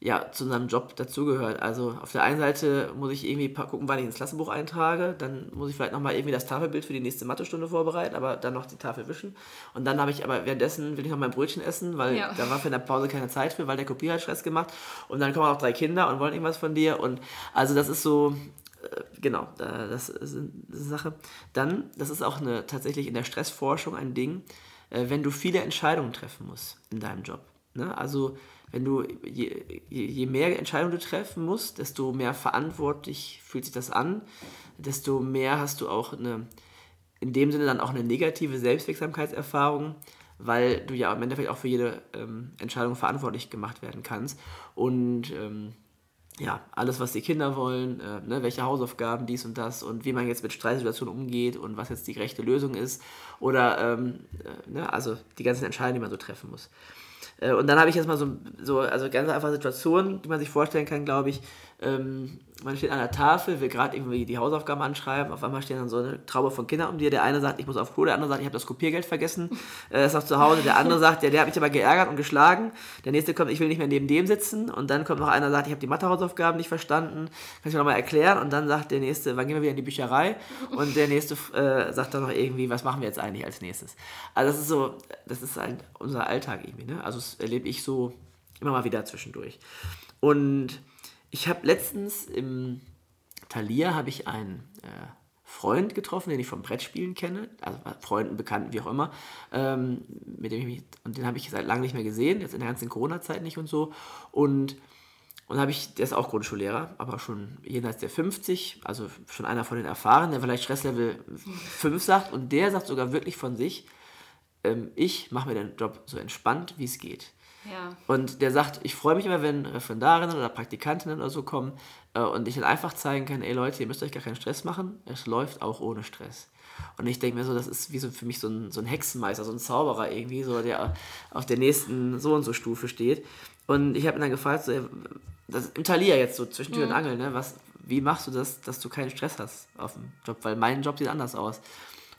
ja, zu seinem Job dazugehört. Also auf der einen Seite muss ich irgendwie gucken, wann ich ins Klassenbuch eintrage, dann muss ich vielleicht nochmal irgendwie das Tafelbild für die nächste Mathestunde vorbereiten, aber dann noch die Tafel wischen. Und dann habe ich aber währenddessen will ich noch mein Brötchen essen, weil ja. da war für in der Pause keine Zeit für, weil der Kopierer hat Stress gemacht. Und dann kommen auch drei Kinder und wollen irgendwas von dir. Und also das ist so, äh, genau, das ist eine Sache. Dann, das ist auch eine, tatsächlich in der Stressforschung ein Ding, äh, wenn du viele Entscheidungen treffen musst in deinem Job. Ne? Also wenn du, je, je mehr Entscheidungen du treffen musst, desto mehr verantwortlich fühlt sich das an, desto mehr hast du auch eine, in dem Sinne dann auch eine negative Selbstwirksamkeitserfahrung, weil du ja im Endeffekt auch für jede ähm, Entscheidung verantwortlich gemacht werden kannst. Und ähm, ja, alles, was die Kinder wollen, äh, ne, welche Hausaufgaben, dies und das und wie man jetzt mit Streitsituationen umgeht und was jetzt die gerechte Lösung ist. Oder, ähm, äh, ne, also die ganzen Entscheidungen, die man so treffen muss. Äh, und dann habe ich jetzt mal so, so, also ganz einfache Situationen, die man sich vorstellen kann, glaube ich. Ähm, man steht an der Tafel, will gerade irgendwie die Hausaufgaben anschreiben, auf einmal stehen dann so eine Traube von Kindern um dir. Der eine sagt, ich muss auf Klo, der andere sagt, ich habe das Kopiergeld vergessen, äh, ist noch zu Hause. Der andere sagt, der, der hat mich aber geärgert und geschlagen. Der nächste kommt, ich will nicht mehr neben dem sitzen. Und dann kommt noch einer, sagt, ich habe die Mathehausaufgaben nicht verstanden, kannst du mir nochmal erklären? Und dann sagt der nächste, wann gehen wir wieder in die Bücherei? Und der nächste äh, sagt dann noch irgendwie, was machen wir jetzt eigentlich als nächstes? Also das ist so, das ist ein, unser Alltag irgendwie. Ne? Also das erlebe ich so immer mal wieder zwischendurch. Und ich habe letztens im Thalia habe ich einen äh, Freund getroffen, den ich vom Brettspielen kenne, also Freunden, Bekannten, wie auch immer, ähm, mit dem ich mich, und den habe ich seit langem nicht mehr gesehen, jetzt in der ganzen Corona-Zeit nicht und so. Und und habe ich, der ist auch Grundschullehrer, aber schon jenseits der 50, also schon einer von den Erfahrenen, der vielleicht Stresslevel 5 sagt. Und der sagt sogar wirklich von sich, ähm, ich mache mir den Job so entspannt, wie es geht. Ja. Und der sagt, ich freue mich immer, wenn Referendarinnen oder Praktikantinnen oder so kommen äh, und ich dann einfach zeigen kann, ey Leute, ihr müsst euch gar keinen Stress machen, es läuft auch ohne Stress. Und ich denke mir so, das ist wie so für mich so ein, so ein Hexenmeister, so ein Zauberer irgendwie, so der auf der nächsten so und so Stufe steht. Und ich habe ihn dann gefragt, so, das im Thalia jetzt so zwischen Tür mhm. und Angel, ne, was, wie machst du das, dass du keinen Stress hast auf dem Job? Weil mein Job sieht anders aus.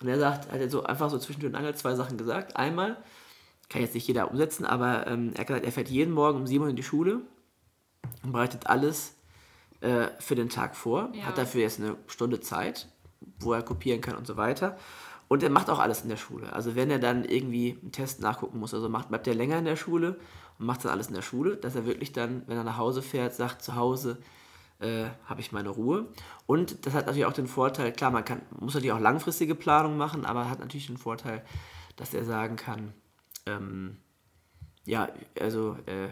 Und er sagt, hat er so einfach so zwischen Tür und Angel zwei Sachen gesagt. Einmal, kann jetzt nicht jeder umsetzen, aber ähm, er hat gesagt, er fährt jeden Morgen um 7 Uhr in die Schule und bereitet alles äh, für den Tag vor, ja. hat dafür jetzt eine Stunde Zeit, wo er kopieren kann und so weiter. Und er macht auch alles in der Schule. Also wenn er dann irgendwie einen Test nachgucken muss, also macht, bleibt er länger in der Schule und macht dann alles in der Schule, dass er wirklich dann, wenn er nach Hause fährt, sagt, zu Hause äh, habe ich meine Ruhe. Und das hat natürlich auch den Vorteil, klar, man kann, muss natürlich auch langfristige Planung machen, aber hat natürlich den Vorteil, dass er sagen kann, ähm, ja, also äh,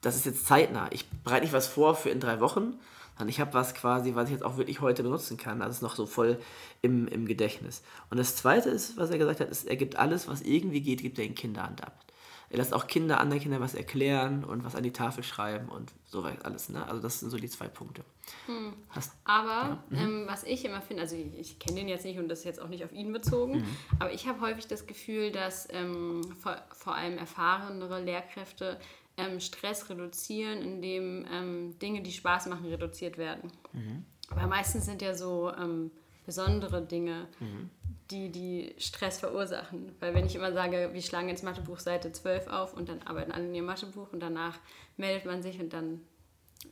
das ist jetzt zeitnah. Ich bereite nicht was vor für in drei Wochen, sondern ich habe was quasi, was ich jetzt auch wirklich heute benutzen kann. Das ist noch so voll im, im Gedächtnis. Und das Zweite ist, was er gesagt hat, ist, er gibt alles, was irgendwie geht, gibt er in Kinderhand ab er lässt auch Kinder, anderen Kindern was erklären und was an die Tafel schreiben und so weiter alles. Ne? Also das sind so die zwei Punkte. Hm. Hast, aber ja. mhm. ähm, was ich immer finde, also ich, ich kenne den jetzt nicht und das ist jetzt auch nicht auf ihn bezogen, mhm. aber ich habe häufig das Gefühl, dass ähm, vor, vor allem erfahrenere Lehrkräfte ähm, Stress reduzieren, indem ähm, Dinge, die Spaß machen, reduziert werden. Mhm. Weil meistens sind ja so ähm, besondere Dinge, mhm die, die Stress verursachen. Weil wenn ich immer sage, wir schlagen ins Mathebuch Seite 12 auf und dann arbeiten alle in ihrem Mathebuch und danach meldet man sich und dann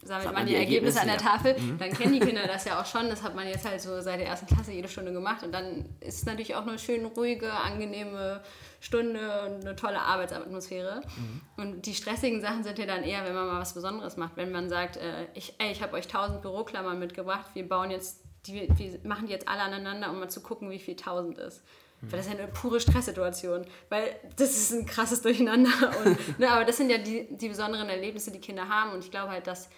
sammelt man, man die, Ergebnisse, Ergebnisse an der Tafel, mhm. dann kennen die Kinder das ja auch schon. Das hat man jetzt halt so seit der ersten Klasse jede Stunde gemacht und dann ist es natürlich auch eine schön ruhige, angenehme Stunde und eine tolle Arbeitsatmosphäre. Mhm. Und die stressigen Sachen sind ja dann eher, wenn man mal was Besonderes macht. Wenn man sagt, äh, ich, ich habe euch tausend Büroklammern mitgebracht, wir bauen jetzt die, wir machen die jetzt alle aneinander, um mal zu gucken, wie viel 1000 ist. Weil das ist ja eine pure Stresssituation. Weil das ist ein krasses Durcheinander. Und, ne, aber das sind ja die, die besonderen Erlebnisse, die Kinder haben. Und ich glaube halt, dass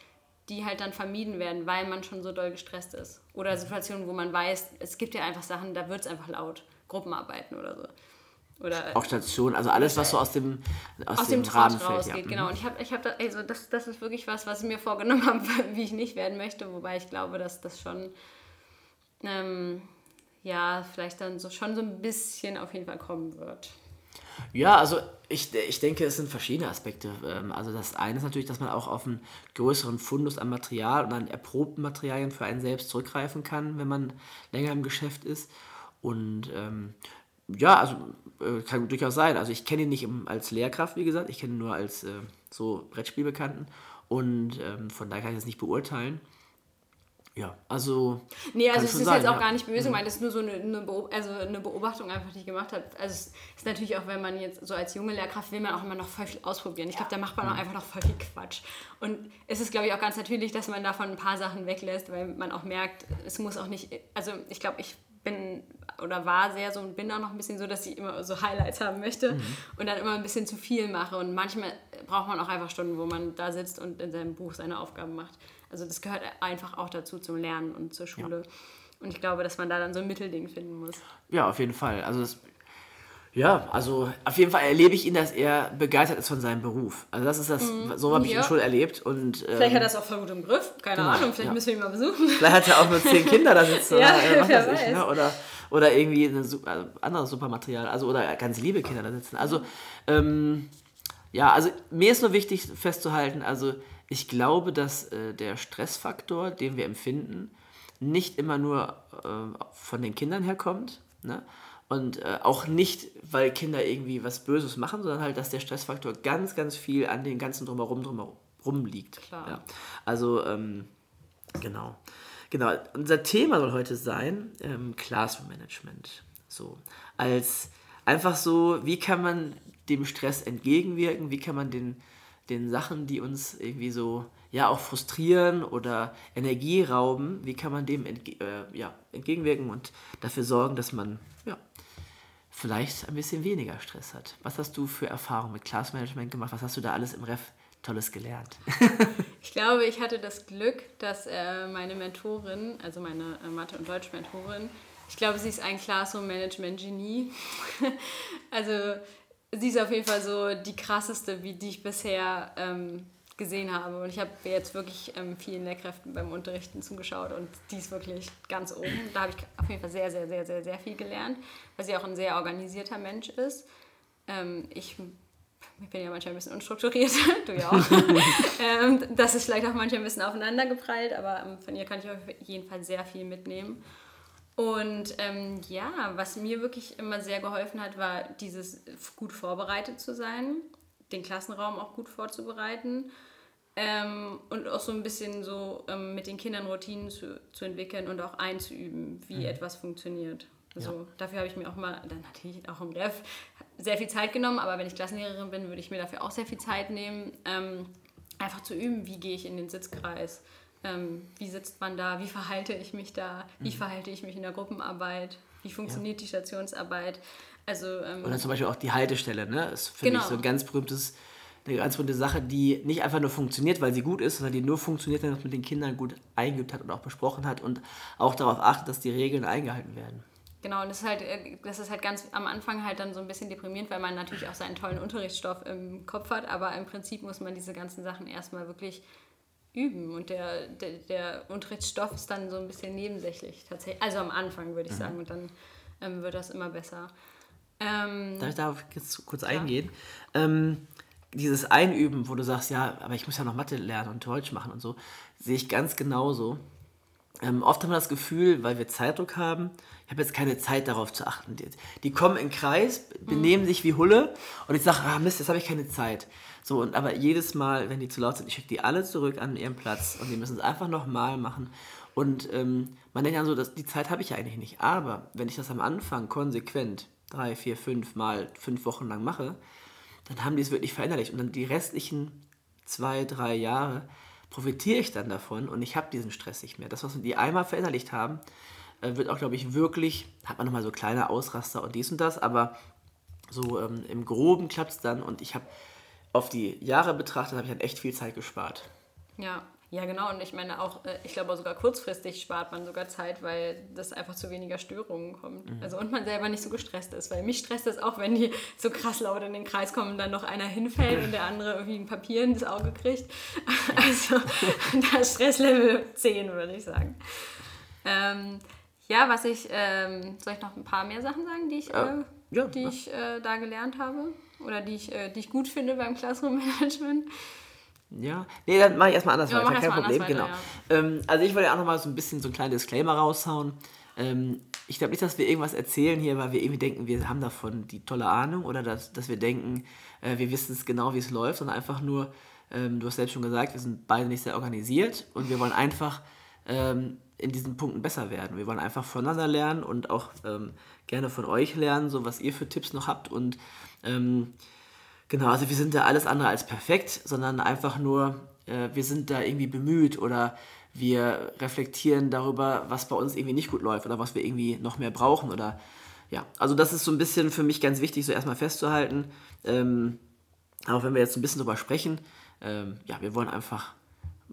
die halt dann vermieden werden, weil man schon so doll gestresst ist. Oder Situationen, wo man weiß, es gibt ja einfach Sachen, da wird es einfach laut. Gruppenarbeiten oder so. Oder, auch Station, also alles, was so aus dem, aus, aus dem, dem Rahmen fällt. rausgeht, ja. genau. Mhm. Und ich habe, ich hab da, also das, das ist wirklich was, was ich mir vorgenommen habe, wie ich nicht werden möchte, wobei ich glaube, dass das schon ähm, ja, vielleicht dann so schon so ein bisschen auf jeden Fall kommen wird. Ja, also ich, ich denke, es sind verschiedene Aspekte. Ähm, also das eine ist natürlich, dass man auch auf einen größeren Fundus an Material und an erprobten Materialien für einen selbst zurückgreifen kann, wenn man länger im Geschäft ist. Und ähm, ja, also äh, kann durchaus sein. Also ich kenne ihn nicht im, als Lehrkraft, wie gesagt, ich kenne ihn nur als äh, so Brettspielbekannten. Und ähm, von daher kann ich das nicht beurteilen. Ja, also. Nee, also es ist sein, jetzt auch ja. gar nicht böse gemeint, es ist nur so eine, eine, also eine Beobachtung einfach, die ich gemacht habe. Also es ist natürlich auch, wenn man jetzt so als junge Lehrkraft will man auch immer noch voll viel ausprobieren. Ich glaube, da macht man auch mhm. einfach noch voll viel Quatsch. Und es ist, glaube ich, auch ganz natürlich, dass man davon ein paar Sachen weglässt, weil man auch merkt, es muss auch nicht, also ich glaube, ich bin oder war sehr so und bin auch noch ein bisschen so, dass ich immer so Highlights haben möchte mhm. und dann immer ein bisschen zu viel mache. Und manchmal braucht man auch einfach Stunden, wo man da sitzt und in seinem Buch seine Aufgaben macht. Also das gehört einfach auch dazu zum Lernen und zur Schule. Ja. Und ich glaube, dass man da dann so ein Mittelding finden muss. Ja, auf jeden Fall. Also das, ja, also auf jeden Fall erlebe ich ihn, dass er begeistert ist von seinem Beruf. Also das ist das, mm, so habe ich ja. ihn schon erlebt. Und, ähm, vielleicht hat er das auch voll gut im Griff, keine genau, Ahnung, vielleicht ja. müssen wir ihn mal besuchen. Vielleicht hat er auch nur zehn Kinder da sitzen ja, oder, äh, ich, ne? oder, oder irgendwie ein also anderes Supermaterial, also oder ganz liebe Kinder da sitzen. Also ähm, ja, also mir ist nur wichtig festzuhalten, also ich glaube, dass äh, der Stressfaktor, den wir empfinden, nicht immer nur äh, von den Kindern herkommt. Ne? Und äh, auch nicht, weil Kinder irgendwie was Böses machen, sondern halt, dass der Stressfaktor ganz, ganz viel an den ganzen Drumherum, drumherum liegt. Klar. Ja. Also, ähm, genau. Genau, unser Thema soll heute sein ähm, Classroom Management. So, als einfach so, wie kann man dem Stress entgegenwirken, wie kann man den den Sachen, die uns irgendwie so ja auch frustrieren oder Energie rauben, wie kann man dem entge äh, ja, entgegenwirken und dafür sorgen, dass man ja, vielleicht ein bisschen weniger Stress hat. Was hast du für Erfahrungen mit Classmanagement gemacht? Was hast du da alles im Ref Tolles gelernt? ich glaube, ich hatte das Glück, dass äh, meine Mentorin, also meine äh, Mathe- und Deutsch-Mentorin, ich glaube, sie ist ein Classroom-Management-Genie. also sie ist auf jeden Fall so die krasseste, wie die ich bisher ähm, gesehen habe. Und ich habe jetzt wirklich ähm, vielen Lehrkräften beim Unterrichten zugeschaut und die ist wirklich ganz oben. Da habe ich auf jeden Fall sehr, sehr, sehr, sehr, sehr viel gelernt, weil sie auch ein sehr organisierter Mensch ist. Ähm, ich, ich bin ja manchmal ein bisschen unstrukturiert, du ja auch. ähm, das ist vielleicht auch manchmal ein bisschen aufeinander geprallt, aber ähm, von ihr kann ich auf jeden Fall sehr viel mitnehmen. Und ähm, ja, was mir wirklich immer sehr geholfen hat, war dieses gut vorbereitet zu sein, den Klassenraum auch gut vorzubereiten ähm, und auch so ein bisschen so ähm, mit den Kindern Routinen zu, zu entwickeln und auch einzuüben, wie mhm. etwas funktioniert. Also ja. dafür habe ich mir auch mal, dann hatte ich auch im Ref sehr viel Zeit genommen, aber wenn ich Klassenlehrerin bin, würde ich mir dafür auch sehr viel Zeit nehmen, ähm, einfach zu üben, wie gehe ich in den Sitzkreis ähm, wie sitzt man da? Wie verhalte ich mich da? Wie mhm. verhalte ich mich in der Gruppenarbeit? Wie funktioniert ja. die Stationsarbeit? Also, ähm, Oder zum Beispiel auch die Haltestelle, ne? Das finde genau. ich so ein ganz berühmtes, eine ganz berühmte Sache, die nicht einfach nur funktioniert, weil sie gut ist, sondern die nur funktioniert, wenn man es mit den Kindern gut eingeübt hat und auch besprochen hat und auch darauf achtet, dass die Regeln eingehalten werden. Genau, und das ist halt, äh, das ist halt ganz am Anfang halt dann so ein bisschen deprimierend, weil man natürlich auch seinen tollen Unterrichtsstoff im Kopf hat, aber im Prinzip muss man diese ganzen Sachen erstmal wirklich üben und der, der, der Unterrichtsstoff ist dann so ein bisschen nebensächlich tatsächlich. Also am Anfang würde ich mhm. sagen und dann ähm, wird das immer besser. Ähm, Darf ich darauf jetzt kurz ja. eingehen? Ähm, dieses Einüben, wo du sagst, ja, aber ich muss ja noch Mathe lernen und Deutsch machen und so, sehe ich ganz genauso. Ähm, oft haben wir das Gefühl, weil wir Zeitdruck haben, ich habe jetzt keine Zeit darauf zu achten. Die, die kommen in Kreis, benehmen mhm. sich wie Hulle und ich sage, ah Mist, jetzt habe ich keine Zeit. So, und aber jedes Mal, wenn die zu laut sind, ich schicke die alle zurück an ihren Platz und die müssen es einfach nochmal machen. Und ähm, man denkt ja so, dass die Zeit habe ich ja eigentlich nicht. Aber wenn ich das am Anfang konsequent drei, vier, fünf Mal fünf Wochen lang mache, dann haben die es wirklich verinnerlicht. Und dann die restlichen zwei, drei Jahre profitiere ich dann davon und ich habe diesen Stress nicht mehr. Das, was die einmal verinnerlicht haben, äh, wird auch, glaube ich, wirklich, hat man nochmal so kleine Ausraster und dies und das, aber so ähm, im Groben klappt es dann und ich habe auf die Jahre betrachtet, habe ich dann echt viel Zeit gespart. Ja, ja, genau. Und ich meine auch, äh, ich glaube sogar kurzfristig spart man sogar Zeit, weil das einfach zu weniger Störungen kommt. Mhm. Also und man selber nicht so gestresst ist. Weil mich stresst es auch, wenn die so krass laut in den Kreis kommen und dann noch einer hinfällt und der andere irgendwie ein Papier ins Auge kriegt. Also das Stresslevel 10, würde ich sagen. Ähm, ja, was ich, ähm, soll ich noch ein paar mehr Sachen sagen, die ich, äh, ja, die ich äh, da gelernt habe? Oder die ich, äh, die ich gut finde beim Classroom Management. Ja, nee, dann mache ich erstmal anders ja, weiter, kein Problem, weiter, genau. Ja. Ähm, also ich wollte ja auch nochmal so ein bisschen so ein kleines Disclaimer raushauen. Ähm, ich glaube nicht, dass wir irgendwas erzählen hier, weil wir irgendwie denken, wir haben davon die tolle Ahnung oder dass, dass wir denken, äh, wir wissen es genau, wie es läuft, sondern einfach nur, ähm, du hast selbst schon gesagt, wir sind beide nicht sehr organisiert und wir wollen einfach ähm, in diesen Punkten besser werden. Wir wollen einfach voneinander lernen und auch ähm, gerne von euch lernen, so was ihr für Tipps noch habt und ähm, genau, also wir sind da alles andere als perfekt, sondern einfach nur, äh, wir sind da irgendwie bemüht oder wir reflektieren darüber, was bei uns irgendwie nicht gut läuft oder was wir irgendwie noch mehr brauchen oder ja, also das ist so ein bisschen für mich ganz wichtig, so erstmal festzuhalten. Ähm, auch wenn wir jetzt ein bisschen darüber sprechen, ähm, ja, wir wollen einfach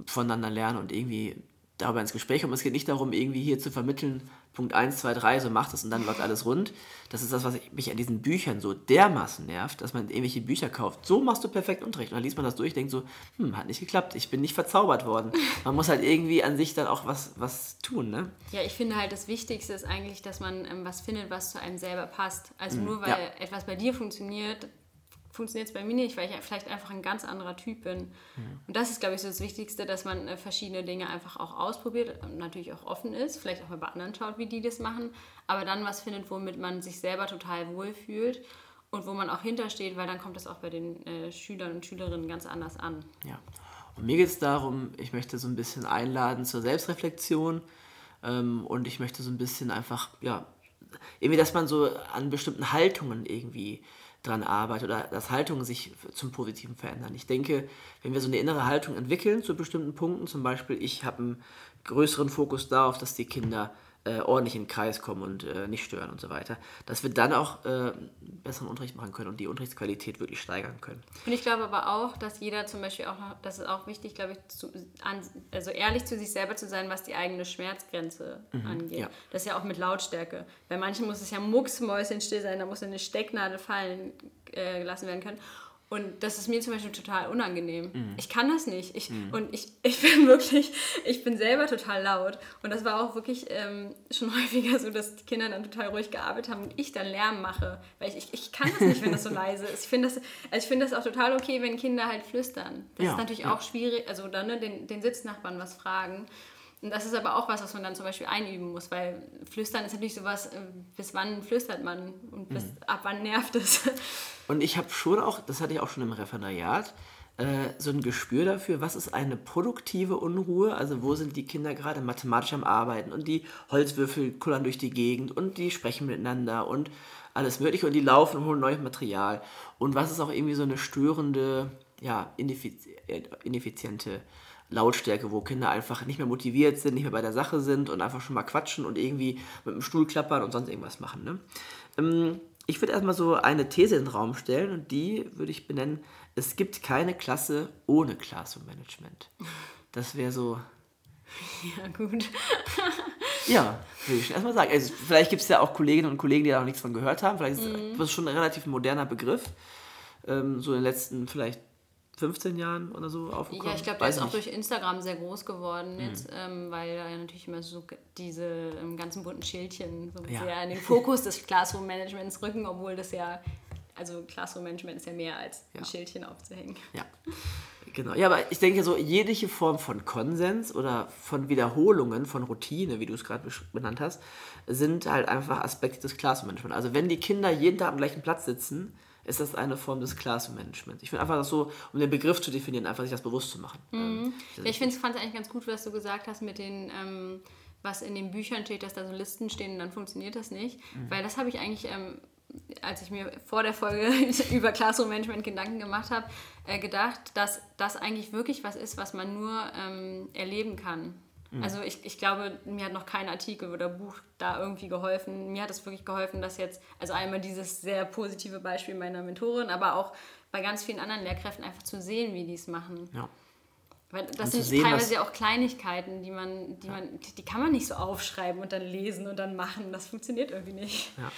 voneinander lernen und irgendwie darüber ins Gespräch kommen. Es geht nicht darum, irgendwie hier zu vermitteln, Punkt 1, 2, 3, so macht es und dann läuft alles rund. Das ist das, was mich an diesen Büchern so dermaßen nervt, dass man irgendwelche Bücher kauft. So machst du perfekt Unterricht. Und dann liest man das durch, denkt so, hm, hat nicht geklappt, ich bin nicht verzaubert worden. Man muss halt irgendwie an sich dann auch was, was tun, ne? Ja, ich finde halt, das Wichtigste ist eigentlich, dass man ähm, was findet, was zu einem selber passt. Also mhm, nur weil ja. etwas bei dir funktioniert, funktioniert es bei mir nicht, weil ich vielleicht einfach ein ganz anderer Typ bin. Mhm. Und das ist, glaube ich, so das Wichtigste, dass man äh, verschiedene Dinge einfach auch ausprobiert und natürlich auch offen ist, vielleicht auch mal bei anderen schaut, wie die das machen, aber dann was findet, womit man sich selber total wohlfühlt und wo man auch hintersteht, weil dann kommt das auch bei den äh, Schülern und Schülerinnen ganz anders an. Ja. Und mir geht es darum, ich möchte so ein bisschen einladen zur Selbstreflexion ähm, und ich möchte so ein bisschen einfach, ja, irgendwie, dass man so an bestimmten Haltungen irgendwie dran arbeitet oder dass Haltungen sich zum Positiven verändern. Ich denke, wenn wir so eine innere Haltung entwickeln zu bestimmten Punkten, zum Beispiel ich habe einen größeren Fokus darauf, dass die Kinder äh, ordentlich in den Kreis kommen und äh, nicht stören und so weiter, dass wir dann auch äh, besseren Unterricht machen können und die Unterrichtsqualität wirklich steigern können. Und ich glaube aber auch, dass jeder zum Beispiel auch noch, das ist auch wichtig, glaube ich, zu, an, also ehrlich zu sich selber zu sein, was die eigene Schmerzgrenze mhm, angeht. Ja. Das ist ja auch mit Lautstärke. Bei manchen muss es ja mucksmäuschenstill sein, da muss eine Stecknadel fallen äh, gelassen werden können. Und das ist mir zum Beispiel total unangenehm. Mhm. Ich kann das nicht. Ich, mhm. Und ich, ich bin wirklich, ich bin selber total laut. Und das war auch wirklich ähm, schon häufiger so, dass die Kinder dann total ruhig gearbeitet haben und ich dann Lärm mache. Weil ich, ich, ich kann das nicht, wenn das so leise ist. Ich finde das, also find das auch total okay, wenn Kinder halt flüstern. Das ja, ist natürlich ja. auch schwierig, also dann ne, den, den Sitznachbarn was fragen. Und das ist aber auch was, was man dann zum Beispiel einüben muss, weil Flüstern ist natürlich sowas, äh, bis wann flüstert man und bis, mhm. ab wann nervt es. Und ich habe schon auch, das hatte ich auch schon im Referendariat, äh, so ein Gespür dafür, was ist eine produktive Unruhe, also wo sind die Kinder gerade mathematisch am Arbeiten und die Holzwürfel kullern durch die Gegend und die sprechen miteinander und alles mögliche und die laufen und holen neues Material. Und was ist auch irgendwie so eine störende, ja, ineffiziente Lautstärke, wo Kinder einfach nicht mehr motiviert sind, nicht mehr bei der Sache sind und einfach schon mal quatschen und irgendwie mit dem Stuhl klappern und sonst irgendwas machen. Ne? Ich würde erstmal so eine These in den Raum stellen und die würde ich benennen, es gibt keine Klasse ohne Classroom Management. Das wäre so. Ja, gut. ja, würde ich schon erstmal sagen. Also, vielleicht gibt es ja auch Kolleginnen und Kollegen, die da noch nichts von gehört haben. Vielleicht ist mhm. das schon ein relativ moderner Begriff. Ähm, so in den letzten vielleicht 15 Jahren oder so aufgekommen? Ja, ich glaube, der ist auch durch Instagram sehr groß geworden mhm. jetzt, ähm, weil da ja natürlich immer so diese ähm, ganzen bunten Schildchen so ja. sehr in den Fokus des Classroom-Managements rücken, obwohl das ja, also Classroom-Management ist ja mehr als ja. ein Schildchen aufzuhängen. Ja, genau. Ja, aber ich denke so, jegliche Form von Konsens oder von Wiederholungen, von Routine, wie du es gerade benannt hast, sind halt einfach Aspekte des Classroom-Managements. Also wenn die Kinder jeden Tag am gleichen Platz sitzen, ist das eine Form des Classroom-Managements. Ich finde einfach das so, um den Begriff zu definieren, einfach sich das bewusst zu machen. Mhm. Ähm, ich fand es eigentlich ganz gut, was du gesagt hast mit den, ähm, was in den Büchern steht, dass da so Listen stehen und dann funktioniert das nicht. Mhm. Weil das habe ich eigentlich, ähm, als ich mir vor der Folge über Classroom-Management Gedanken gemacht habe, äh, gedacht, dass das eigentlich wirklich was ist, was man nur ähm, erleben kann. Mhm. Also ich, ich glaube, mir hat noch kein Artikel oder Buch da irgendwie geholfen. Mir hat es wirklich geholfen, dass jetzt, also einmal dieses sehr positive Beispiel meiner Mentorin, aber auch bei ganz vielen anderen Lehrkräften einfach zu sehen, wie die es machen. Ja. Weil das sind sehen, teilweise ja auch Kleinigkeiten, die man, die ja. man, die kann man nicht so aufschreiben und dann lesen und dann machen. Das funktioniert irgendwie nicht. Ja,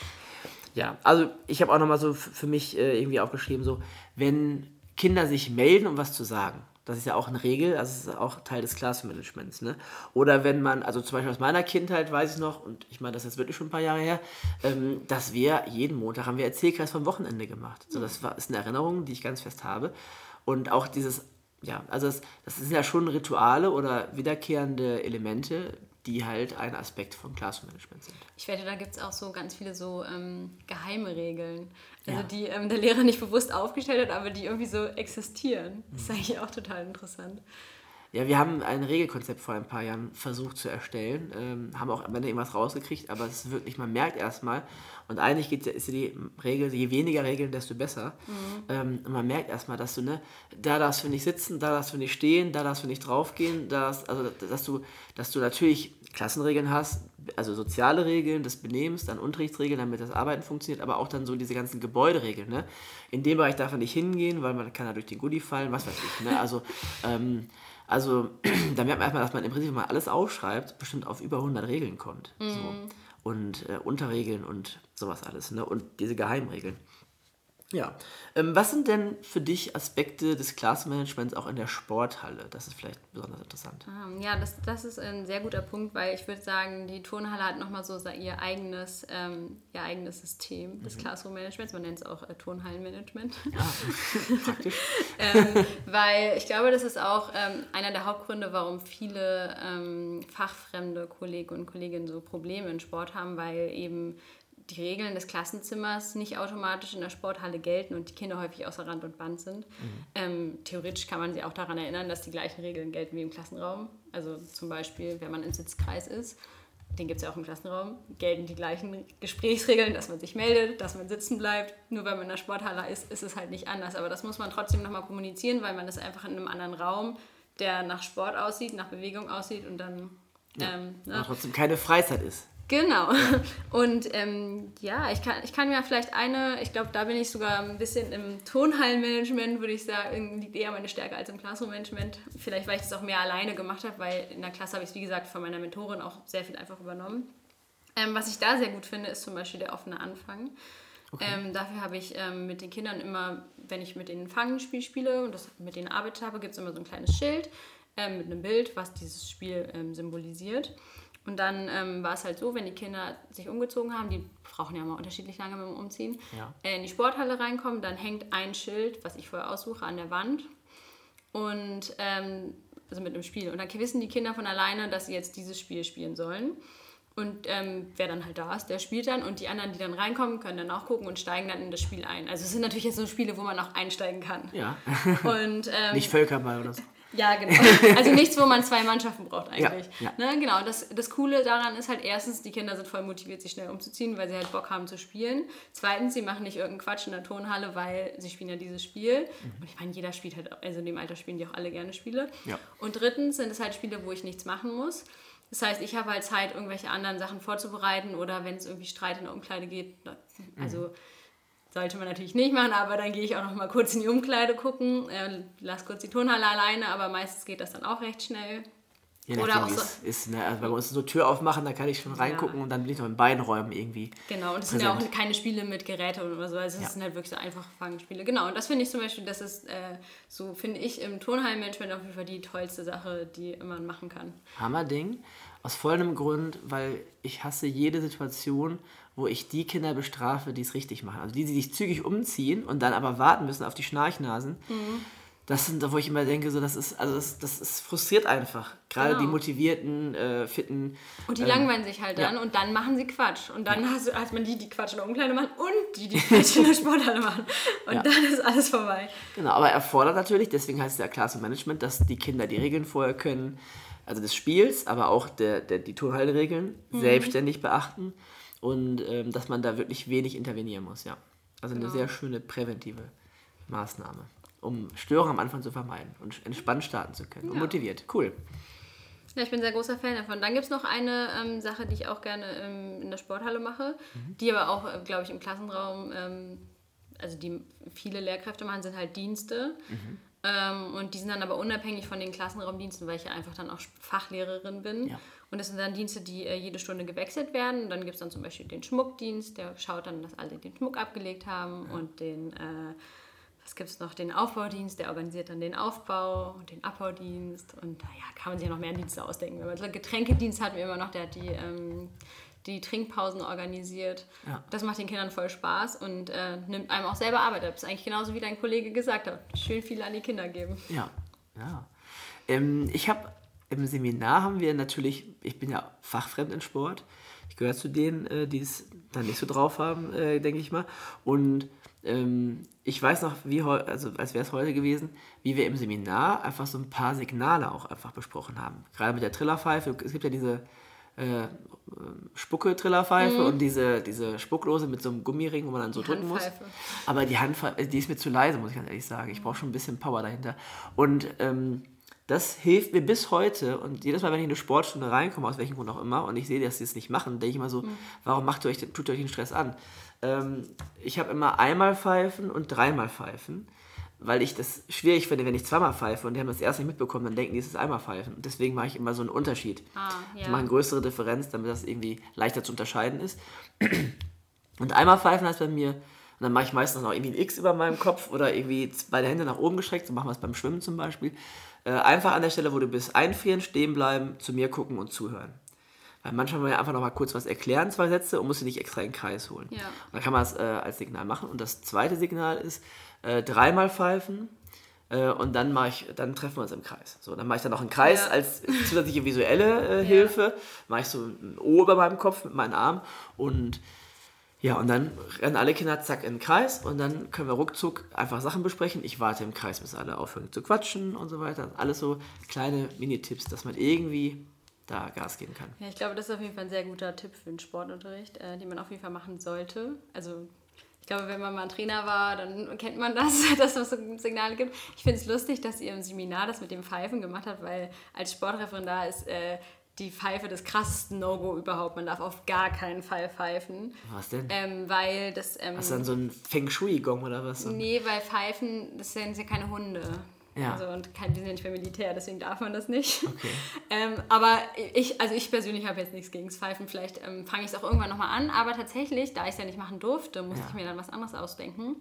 ja also ich habe auch nochmal so für mich äh, irgendwie aufgeschrieben, so, wenn Kinder sich melden, um was zu sagen, das ist ja auch eine Regel, also es ist auch Teil des Classmanagements. Ne? Oder wenn man, also zum Beispiel aus meiner Kindheit weiß ich noch, und ich meine, das ist jetzt wirklich schon ein paar Jahre her, ähm, dass wir jeden Montag haben wir Erzählkreis vom Wochenende gemacht. So, das war, ist eine Erinnerung, die ich ganz fest habe. Und auch dieses, ja, also das, das sind ja schon Rituale oder wiederkehrende Elemente, die halt ein Aspekt von Classroom-Management sind. Ich wette, da gibt es auch so ganz viele so ähm, geheime Regeln. Also ja. die ähm, der Lehrer nicht bewusst aufgestellt hat, aber die irgendwie so existieren. Das ist mhm. eigentlich auch total interessant. Ja, wir haben ein Regelkonzept vor ein paar Jahren versucht zu erstellen, ähm, haben auch am Ende irgendwas rausgekriegt, aber es ist wirklich, man merkt erstmal, und eigentlich geht, ist ja die Regel, je weniger Regeln, desto besser. Mhm. Ähm, und man merkt erstmal, dass du, ne, da darfst du nicht sitzen, da darfst du nicht stehen, da darfst du nicht draufgehen, da darfst, also dass du, dass du natürlich Klassenregeln hast, also soziale Regeln des Benehmens, dann Unterrichtsregeln, damit das Arbeiten funktioniert, aber auch dann so diese ganzen Gebäuderegeln. Ne? In dem Bereich darf man nicht hingehen, weil man kann da durch den Goodie fallen, was weiß ich. Ne? Also ähm, also da merkt man erstmal, dass man im Prinzip mal alles aufschreibt, bestimmt auf über 100 Regeln kommt. Mhm. So. Und äh, Unterregeln und sowas alles. Ne? Und diese Geheimregeln. Ja. Ähm, was sind denn für dich Aspekte des Klassenmanagements auch in der Sporthalle? Das ist vielleicht besonders interessant. Ähm, ja, das, das ist ein sehr guter Punkt, weil ich würde sagen, die Turnhalle hat nochmal so ihr eigenes, ähm, ihr eigenes System des mhm. Classroom-Managements. Man nennt es auch äh, Turnhallenmanagement. Ja, praktisch. ähm, weil ich glaube, das ist auch ähm, einer der Hauptgründe, warum viele ähm, fachfremde Kollegen und Kolleginnen so Probleme in Sport haben, weil eben die Regeln des Klassenzimmers nicht automatisch in der Sporthalle gelten und die Kinder häufig außer Rand und Band sind. Mhm. Ähm, theoretisch kann man sie auch daran erinnern, dass die gleichen Regeln gelten wie im Klassenraum. Also zum Beispiel, wenn man im Sitzkreis ist, den gibt es ja auch im Klassenraum, gelten die gleichen Gesprächsregeln, dass man sich meldet, dass man sitzen bleibt. Nur weil man in der Sporthalle ist, ist es halt nicht anders. Aber das muss man trotzdem nochmal kommunizieren, weil man ist einfach in einem anderen Raum, der nach Sport aussieht, nach Bewegung aussieht und dann... Ja, ähm, ne? trotzdem keine Freizeit ist. Genau. Und ähm, ja, ich kann, ich kann mir vielleicht eine, ich glaube, da bin ich sogar ein bisschen im Tonhallenmanagement, würde ich sagen, liegt eher meine Stärke als im Classroom-Management. Vielleicht, weil ich das auch mehr alleine gemacht habe, weil in der Klasse habe ich es, wie gesagt, von meiner Mentorin auch sehr viel einfach übernommen. Ähm, was ich da sehr gut finde, ist zum Beispiel der offene Anfang. Okay. Ähm, dafür habe ich ähm, mit den Kindern immer, wenn ich mit denen Fangenspiel spiele und das mit denen arbeitet habe, gibt es immer so ein kleines Schild ähm, mit einem Bild, was dieses Spiel ähm, symbolisiert. Und dann ähm, war es halt so, wenn die Kinder sich umgezogen haben, die brauchen ja mal unterschiedlich lange mit dem Umziehen, ja. äh, in die Sporthalle reinkommen, dann hängt ein Schild, was ich vorher aussuche, an der Wand. Und ähm, also mit einem Spiel. Und dann wissen die Kinder von alleine, dass sie jetzt dieses Spiel spielen sollen. Und ähm, wer dann halt da ist, der spielt dann. Und die anderen, die dann reinkommen, können dann auch gucken und steigen dann in das Spiel ein. Also es sind natürlich jetzt so Spiele, wo man auch einsteigen kann. Ja. Und, ähm, Nicht Völkerball oder so. Ja, genau. Also nichts, wo man zwei Mannschaften braucht eigentlich. Ja, ja. Ne, genau, das, das Coole daran ist halt erstens, die Kinder sind voll motiviert, sich schnell umzuziehen, weil sie halt Bock haben zu spielen. Zweitens, sie machen nicht irgendeinen Quatsch in der Turnhalle, weil sie spielen ja dieses Spiel. Mhm. Und ich meine, jeder spielt halt, also in dem Alter spielen die auch alle gerne Spiele. Ja. Und drittens sind es halt Spiele, wo ich nichts machen muss. Das heißt, ich habe halt Zeit, irgendwelche anderen Sachen vorzubereiten oder wenn es irgendwie Streit in der Umkleide geht, also... Mhm sollte man natürlich nicht machen, aber dann gehe ich auch noch mal kurz in die Umkleide gucken, äh, lass kurz die Turnhalle alleine, aber meistens geht das dann auch recht schnell. Je Oder auch so. Ist, ne? also bei uns so Tür aufmachen, da kann ich schon reingucken ja. und dann bin ich noch in beiden Räumen irgendwie. Genau, und es sind ja auch keine Spiele mit Geräte oder so, also es ja. sind halt wirklich so einfache Fangspiele. Genau, und das finde ich zum Beispiel, das ist äh, so, finde ich im Turnhallenmanagement auf jeden Fall die tollste Sache, die man machen kann. Hammerding. Aus folgendem Grund, weil ich hasse jede Situation, wo ich die Kinder bestrafe, die es richtig machen. Also die, die sich zügig umziehen und dann aber warten müssen auf die Schnarchnasen. Mhm. Das sind, wo ich immer denke, so, das ist, also das, das ist frustriert einfach. Gerade genau. die motivierten, äh, fitten. Und die ähm, langweilen sich halt dann ja. und dann machen sie Quatsch. Und dann ja. hast, hat man die, die Quatsch in der Umkleide machen und die, die Quatsch in der Sporthalle machen. Und ja. dann ist alles vorbei. Genau, aber erfordert natürlich, deswegen heißt es ja Class Management, dass die Kinder die Regeln vorher können, also des Spiels, aber auch der, der, die Turnhalteregeln mhm. selbstständig beachten und ähm, dass man da wirklich wenig intervenieren muss, ja. Also eine genau. sehr schöne präventive Maßnahme, um Störungen am Anfang zu vermeiden und entspannt starten zu können ja. und motiviert. Cool. Ja, ich bin sehr großer Fan davon. Dann gibt es noch eine ähm, Sache, die ich auch gerne ähm, in der Sporthalle mache, mhm. die aber auch, äh, glaube ich, im Klassenraum, ähm, also die viele Lehrkräfte machen, sind halt Dienste. Mhm. Ähm, und die sind dann aber unabhängig von den Klassenraumdiensten, weil ich ja einfach dann auch Fachlehrerin bin. Ja. Und das sind dann Dienste, die äh, jede Stunde gewechselt werden. Und dann gibt es dann zum Beispiel den Schmuckdienst, der schaut dann, dass alle den Schmuck abgelegt haben. Ja. Und den, äh, was gibt es noch, den Aufbaudienst, der organisiert dann den Aufbau und den Abbaudienst. Und ja, kann man sich ja noch mehr Dienste ausdenken. Wenn man so Getränkedienst hatten wir immer noch, der hat die, ähm, die Trinkpausen organisiert. Ja. Das macht den Kindern voll Spaß und äh, nimmt einem auch selber Arbeit ab. Das ist eigentlich genauso wie dein Kollege gesagt hat. Schön viel an die Kinder geben. Ja, ja. Ähm, ich habe im Seminar haben wir natürlich, ich bin ja fachfremd in Sport. Ich gehöre zu denen, äh, die es dann nicht so drauf haben, äh, denke ich mal. Und ähm, ich weiß noch, wie also als wäre es heute gewesen, wie wir im Seminar einfach so ein paar Signale auch einfach besprochen haben. Gerade mit der Trillerpfeife. Es gibt ja diese äh, Spucke-Trillerpfeife mhm. und diese, diese Spucklose mit so einem Gummiring, wo man dann so drücken muss. Aber die Handpfeife, die ist mir zu leise, muss ich ganz ehrlich sagen. Ich brauche schon ein bisschen Power dahinter. Und ähm, das hilft mir bis heute und jedes Mal, wenn ich in eine Sportstunde reinkomme, aus welchem Grund auch immer, und ich sehe, dass sie es nicht machen, denke ich immer so, mhm. warum macht ihr euch, tut ihr euch den Stress an? Ähm, ich habe immer einmal Pfeifen und dreimal Pfeifen, weil ich das schwierig finde, wenn ich zweimal pfeife und die haben das erst nicht mitbekommen, dann denken die, es ist einmal Pfeifen. Und deswegen mache ich immer so einen Unterschied. Ah, ja. Ich mache eine größere Differenz, damit das irgendwie leichter zu unterscheiden ist. Und einmal Pfeifen heißt bei mir, und dann mache ich meistens noch irgendwie ein X über meinem Kopf oder irgendwie beide Hände nach oben gestreckt, so machen wir es beim Schwimmen zum Beispiel. Äh, einfach an der Stelle, wo du bist, einfrieren, stehen bleiben, zu mir gucken und zuhören. Weil manchmal will man ja einfach noch mal kurz was erklären, zwei Sätze, und muss sie nicht extra in den Kreis holen. Ja. Und dann kann man das äh, als Signal machen. Und das zweite Signal ist äh, dreimal pfeifen. Äh, und dann mache ich, dann treffen wir uns im Kreis. So, dann mache ich dann noch einen Kreis ja. als zusätzliche visuelle äh, Hilfe. Ja. Mache ich so ein O über meinem Kopf mit meinem Arm und ja, und dann rennen alle Kinder zack in den Kreis und dann können wir ruckzuck einfach Sachen besprechen. Ich warte im Kreis, bis alle aufhören zu quatschen und so weiter. Alles so kleine Mini-Tipps, dass man irgendwie da Gas geben kann. Ja, ich glaube, das ist auf jeden Fall ein sehr guter Tipp für den Sportunterricht, äh, den man auf jeden Fall machen sollte. Also ich glaube, wenn man mal ein Trainer war, dann kennt man das, dass es so Signale gibt. Ich finde es lustig, dass ihr im Seminar das mit dem Pfeifen gemacht habt, weil als Sportreferendar ist äh, die Pfeife des krassesten No-Go überhaupt. Man darf auf gar keinen Fall pfeifen. Was denn? Ähm, weil das. Ähm, was dann so ein Feng Shui-Gong oder was? Nee, weil Pfeifen, das sind ja keine Hunde. Ja. Also, und kein, die sind ja nicht mehr Militär, deswegen darf man das nicht. Okay. ähm, aber ich, also ich persönlich habe jetzt nichts gegen das Pfeifen. Vielleicht ähm, fange ich es auch irgendwann nochmal an. Aber tatsächlich, da ich es ja nicht machen durfte, musste ja. ich mir dann was anderes ausdenken.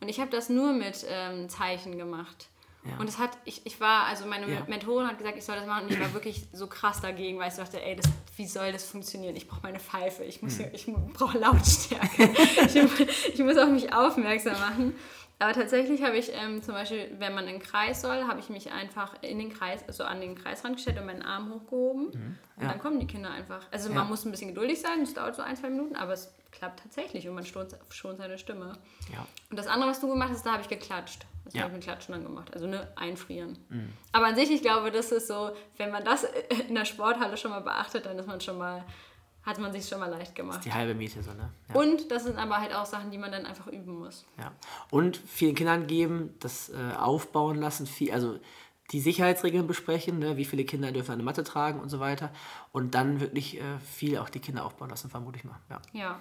Und ich habe das nur mit ähm, Zeichen gemacht. Ja. Und es hat, ich, ich war, also meine ja. Mentorin hat gesagt, ich soll das machen und ich war wirklich so krass dagegen, weil ich dachte, ey, das, wie soll das funktionieren? Ich brauche meine Pfeife, ich, muss, hm. ich brauche Lautstärke, ich, ich, muss auf mich aufmerksam machen. Aber tatsächlich habe ich ähm, zum Beispiel, wenn man in den Kreis soll, habe ich mich einfach in den Kreis, also an den Kreisrand gestellt und meinen Arm hochgehoben. Mhm. Ja. Und dann kommen die Kinder einfach. Also man muss ein bisschen geduldig sein, es dauert so ein, zwei Minuten, aber es klappt tatsächlich und man schont, schont seine Stimme. Ja. Und das andere, was du gemacht hast, da habe ich geklatscht. Das ja. habe ich mit Klatschen dann gemacht. Also ne, einfrieren. Mhm. Aber an sich, ich glaube, das ist so, wenn man das in der Sporthalle schon mal beachtet, dann ist man schon mal, hat man sich schon mal leicht gemacht. Das ist die halbe Miete so, ne? Ja. Und das sind aber halt auch Sachen, die man dann einfach üben muss. Ja. Und vielen Kindern geben, das äh, aufbauen lassen, viel, also die Sicherheitsregeln besprechen, ne? wie viele Kinder dürfen eine Matte tragen und so weiter. Und dann wirklich äh, viel auch die Kinder aufbauen lassen, vermute ich mal. Ja. ja.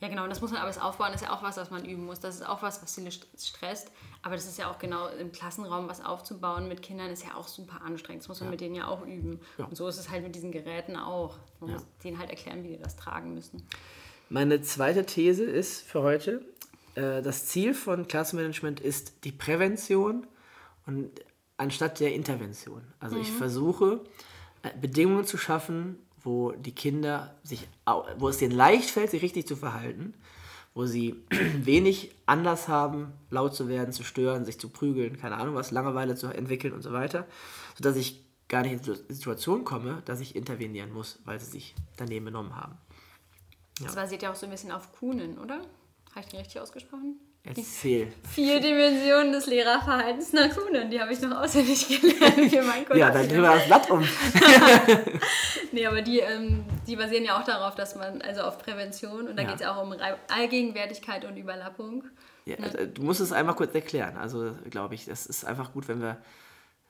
Ja, genau, und das muss man aber aufbauen, das ist ja auch was, was man üben muss. Das ist auch was, was viele stresst. Aber das ist ja auch genau im Klassenraum was aufzubauen mit Kindern, ist ja auch super anstrengend. Das muss man ja. mit denen ja auch üben. Ja. Und so ist es halt mit diesen Geräten auch. Man ja. muss denen halt erklären, wie die das tragen müssen. Meine zweite These ist für heute, äh, das Ziel von Klassenmanagement ist die Prävention und anstatt der Intervention. Also mhm. ich versuche, äh, Bedingungen zu schaffen, wo die Kinder sich, wo es denen leicht fällt, sich richtig zu verhalten, wo sie wenig Anlass haben, laut zu werden, zu stören, sich zu prügeln, keine Ahnung was, Langeweile zu entwickeln und so weiter, sodass ich gar nicht in die Situation komme, dass ich intervenieren muss, weil sie sich daneben benommen haben. Ja. Das basiert ja auch so ein bisschen auf Kuhnen, oder? Habe ich den richtig ausgesprochen? Erzähl. Vier Dimensionen des Lehrerverhaltens nach Kuhnen, die habe ich noch auswendig gelernt für meinen Ja, dann drehen wir das Blatt um. nee, aber die, ähm, die basieren ja auch darauf, dass man, also auf Prävention und da ja. geht es ja auch um Allgegenwärtigkeit und Überlappung. Ja, also, du musst es einmal kurz erklären. Also, glaube ich, das ist einfach gut, wenn wir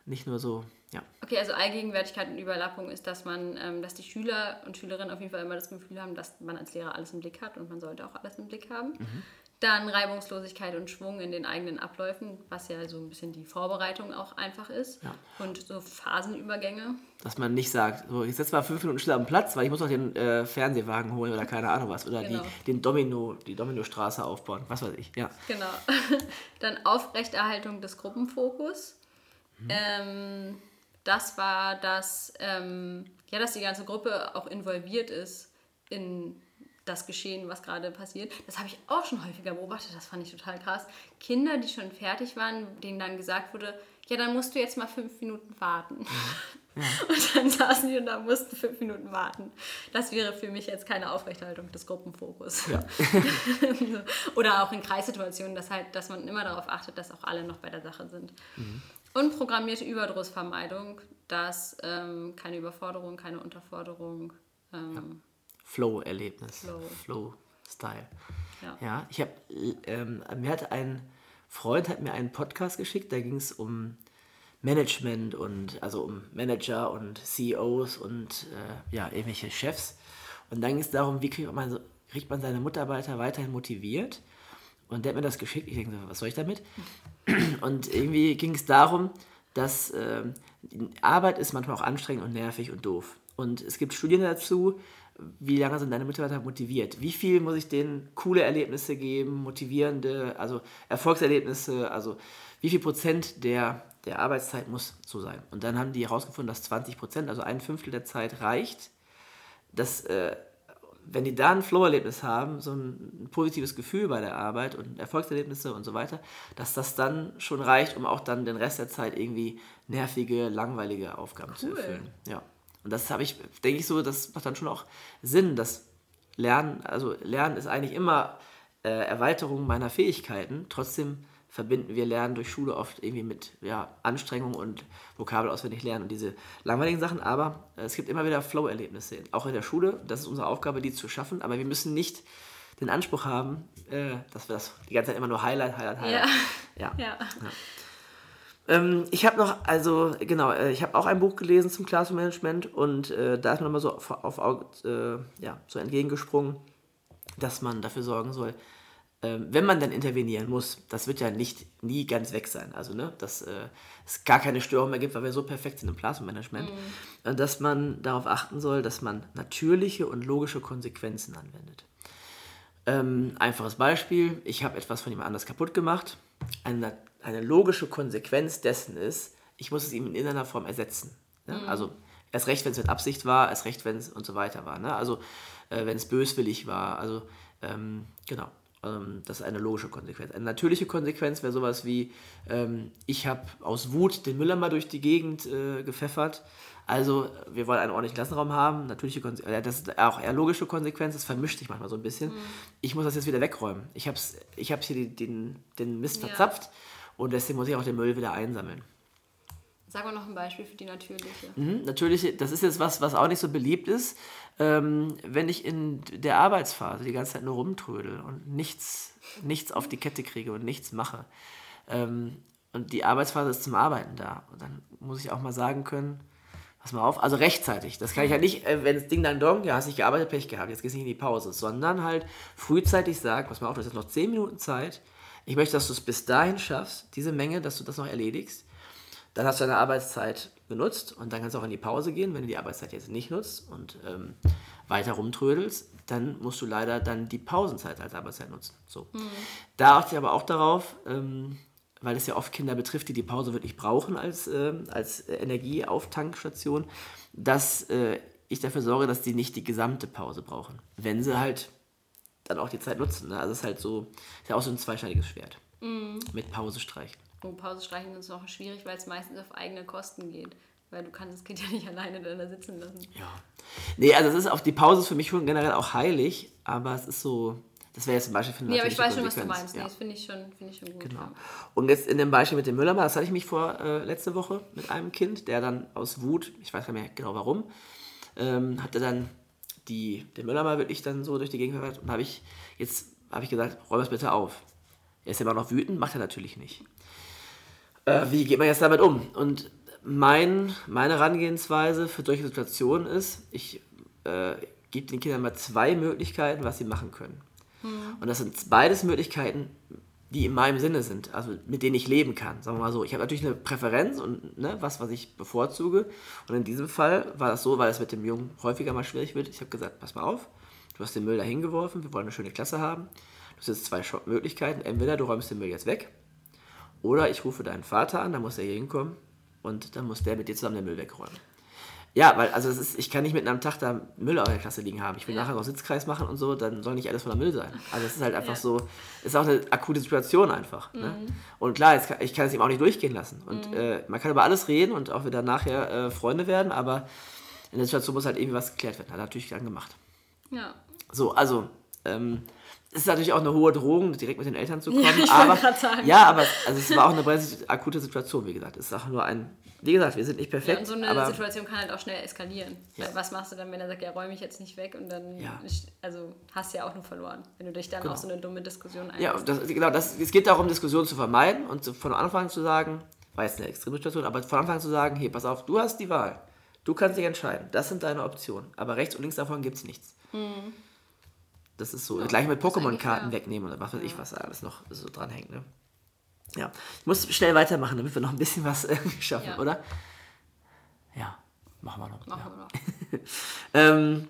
nicht nur so, ja. Okay, also Allgegenwärtigkeit und Überlappung ist, dass man, ähm, dass die Schüler und Schülerinnen auf jeden Fall immer das Gefühl haben, dass man als Lehrer alles im Blick hat und man sollte auch alles im Blick haben. Mhm. Dann Reibungslosigkeit und Schwung in den eigenen Abläufen, was ja so ein bisschen die Vorbereitung auch einfach ist. Ja. Und so Phasenübergänge. Dass man nicht sagt, so, ich setze mal fünf Minuten schnell am Platz, weil ich muss noch den äh, Fernsehwagen holen oder keine Ahnung was. Oder genau. die, den Domino, die Dominostraße aufbauen, was weiß ich. Ja. Genau. Dann Aufrechterhaltung des Gruppenfokus. Mhm. Ähm, das war das, ähm, ja, dass die ganze Gruppe auch involviert ist in das Geschehen, was gerade passiert. Das habe ich auch schon häufiger beobachtet, das fand ich total krass. Kinder, die schon fertig waren, denen dann gesagt wurde, ja, dann musst du jetzt mal fünf Minuten warten. Ja. Und dann saßen die und da mussten fünf Minuten warten. Das wäre für mich jetzt keine Aufrechterhaltung des Gruppenfokus. Ja. Oder auch in Kreissituationen, dass, halt, dass man immer darauf achtet, dass auch alle noch bei der Sache sind. Mhm. Und programmierte Überdrussvermeidung, dass ähm, keine Überforderung, keine Unterforderung. Ähm, ja. Flow-Erlebnis. Flow-Style. ja. ja, ich habe, ähm, mir hat ein Freund hat mir einen Podcast geschickt, da ging es um Management und also um Manager und CEOs und äh, ja, irgendwelche Chefs. Und dann ging es darum, wie kriegt man, kriegt man seine Mitarbeiter weiterhin motiviert. Und der hat mir das geschickt. Ich denke, was soll ich damit? Und irgendwie ging es darum, dass äh, Arbeit ist manchmal auch anstrengend und nervig und doof. Und es gibt Studien dazu, wie lange sind deine Mitarbeiter motiviert? Wie viel muss ich denen coole Erlebnisse geben, motivierende, also Erfolgserlebnisse, also wie viel Prozent der, der Arbeitszeit muss so sein? Und dann haben die herausgefunden, dass 20 Prozent, also ein Fünftel der Zeit reicht, dass, äh, wenn die da ein Flow-Erlebnis haben, so ein, positives Gefühl bei der Arbeit und Erfolgserlebnisse und so weiter, dass das dann schon reicht, um auch dann den Rest der Zeit irgendwie nervige, langweilige Aufgaben cool. zu erfüllen. Ja. Und das habe ich, denke ich so, das macht dann schon auch Sinn, dass Lernen, also Lernen ist eigentlich immer äh, Erweiterung meiner Fähigkeiten. Trotzdem verbinden wir Lernen durch Schule oft irgendwie mit ja, Anstrengung und Vokabel auswendig lernen und diese langweiligen Sachen. Aber äh, es gibt immer wieder Flow-Erlebnisse, auch in der Schule. Das ist unsere Aufgabe, die zu schaffen. Aber wir müssen nicht den Anspruch haben, äh, dass wir das die ganze Zeit immer nur Highlight, Highlight, Highlight. Ja. ja. ja. ja. Ähm, ich habe noch, also genau, äh, ich habe auch ein Buch gelesen zum Classroom-Management und äh, da ist mir nochmal so auf, auf äh, ja, so entgegengesprungen, dass man dafür sorgen soll, äh, wenn man dann intervenieren muss, das wird ja nicht nie ganz weg sein. Also, ne, dass äh, es gar keine Störung mehr gibt, weil wir so perfekt sind im Classroom-Management. Mhm. Dass man darauf achten soll, dass man natürliche und logische Konsequenzen anwendet. Ähm, einfaches Beispiel, ich habe etwas von jemand anders kaputt gemacht. Eine eine logische Konsequenz dessen ist, ich muss es ihm in irgendeiner Form ersetzen. Ne? Mhm. Also erst recht, wenn es mit Absicht war, erst recht, wenn es und so weiter war. Ne? Also äh, wenn es böswillig war. Also ähm, genau, ähm, das ist eine logische Konsequenz. Eine natürliche Konsequenz wäre sowas wie, ähm, ich habe aus Wut den Müller mal durch die Gegend äh, gepfeffert. Also wir wollen einen ordentlichen Klassenraum haben. Natürliche Konsequenz, äh, das ist auch eher logische Konsequenz, das vermischt sich manchmal so ein bisschen. Mhm. Ich muss das jetzt wieder wegräumen. Ich habe ich hab hier die, den, den Mist ja. verzapft und deswegen muss ich auch den Müll wieder einsammeln. Sag mal noch ein Beispiel für die natürliche. Mhm, natürliche, das ist jetzt was, was auch nicht so beliebt ist. Ähm, wenn ich in der Arbeitsphase die ganze Zeit nur rumtrödel und nichts, nichts auf die Kette kriege und nichts mache. Ähm, und die Arbeitsphase ist zum Arbeiten da. Und dann muss ich auch mal sagen können, pass mal auf, also rechtzeitig. Das kann ich halt nicht, äh, wenn das Ding dann dong, ja, hast nicht gearbeitet, Pech gehabt, jetzt gehst du nicht in die Pause. Sondern halt frühzeitig sagen, pass mal auf, du hast jetzt noch 10 Minuten Zeit ich möchte, dass du es bis dahin schaffst, diese Menge, dass du das noch erledigst. Dann hast du deine Arbeitszeit benutzt und dann kannst du auch in die Pause gehen. Wenn du die Arbeitszeit jetzt nicht nutzt und ähm, weiter rumtrödelst, dann musst du leider dann die Pausenzeit als Arbeitszeit nutzen. So. Mhm. Da achte ich aber auch darauf, ähm, weil es ja oft Kinder betrifft, die die Pause wirklich brauchen als, äh, als Energieauftankstation, dass äh, ich dafür sorge, dass die nicht die gesamte Pause brauchen. Wenn sie halt dann auch die Zeit nutzen. Ne? Also es ist halt so, ist ja auch so ein zweischneidiges Schwert. Mm. Mit Pause streichen. Oh, Pause streichen ist auch schwierig, weil es meistens auf eigene Kosten geht. Weil du kannst das Kind ja nicht alleine da sitzen lassen. Ja. Nee, also es ist auf die Pause ist für mich schon generell auch heilig, aber es ist so, das wäre jetzt zum Beispiel für eine Nee, aber ich weiß schon, was du meinst. Ja. Nee, das finde ich, schon, find ich schon gut. Genau. Ja. Und jetzt in dem Beispiel mit dem Müllermann, das hatte ich mich vor äh, letzte Woche mit einem Kind, der dann aus Wut, ich weiß gar nicht mehr genau warum, ähm, hatte dann die, den Müller mal wirklich dann so durch die Gegend verfolgt und habe ich jetzt habe ich gesagt, räum es bitte auf. Er ist immer noch wütend, macht er natürlich nicht. Äh, wie geht man jetzt damit um? Und mein, meine Herangehensweise für solche Situationen ist, ich äh, gebe den Kindern mal zwei Möglichkeiten, was sie machen können. Mhm. Und das sind beides Möglichkeiten, die in meinem Sinne sind, also mit denen ich leben kann. Sagen wir mal so. Ich habe natürlich eine Präferenz und ne, was, was ich bevorzuge. Und in diesem Fall war das so, weil es mit dem Jungen häufiger mal schwierig wird. Ich habe gesagt, pass mal auf, du hast den Müll da hingeworfen, wir wollen eine schöne Klasse haben. Du hast jetzt zwei Möglichkeiten. Entweder du räumst den Müll jetzt weg oder ich rufe deinen Vater an, dann muss er hier hinkommen und dann muss der mit dir zusammen den Müll wegräumen. Ja, weil also es ist, ich kann nicht mitten am Tag da Müll auf der Klasse liegen haben. Ich will nachher noch Sitzkreis machen und so, dann soll nicht alles voller Müll sein. Also es ist halt einfach Ja. so, ist auch eine akute Situation einfach. Ne? Mhm. Und klar, jetzt ich kann es ihm auch nicht durchgehen lassen. Und äh, man kann über alles reden und auch wieder nachher äh, Freunde werden, aber in der Situation muss halt irgendwie was geklärt werden. Hat er natürlich dann gemacht. Ja. So, also, ähm, es ist natürlich auch eine hohe Drohung, direkt mit den Eltern zu kommen. Ja, aber. Ja, aber also es war auch eine akute Situation, wie gesagt. Es ist auch nur ein, wie gesagt, wir sind nicht Ja, perfekt, und so eine aber Situation kann halt auch schnell eskalieren. Ja. Was machst du dann, wenn er sagt, ja, räume ich jetzt nicht weg und dann Ja. also hast du ja auch nur verloren, wenn du dich dann Genau. auf so eine dumme Diskussion Ja, einlässt. das, genau, das, es geht darum, Diskussionen zu vermeiden und zu- von Anfang an zu sagen, war jetzt eine extreme Situation, aber von Anfang an zu sagen, hey, pass auf, du hast die Wahl. Du kannst dich entscheiden. Das sind deine Optionen. Aber rechts und links davon gibt es nichts. Das ist so. Gleich mit Pokémon-Karten wegnehmen oder was weiß ich, was da alles noch so dranhängt. Ne? Ja. Ich muss schnell weitermachen, damit wir noch ein bisschen was äh, schaffen, Ja. oder? Ja, machen wir noch. Machen ja. wir noch. Ähm,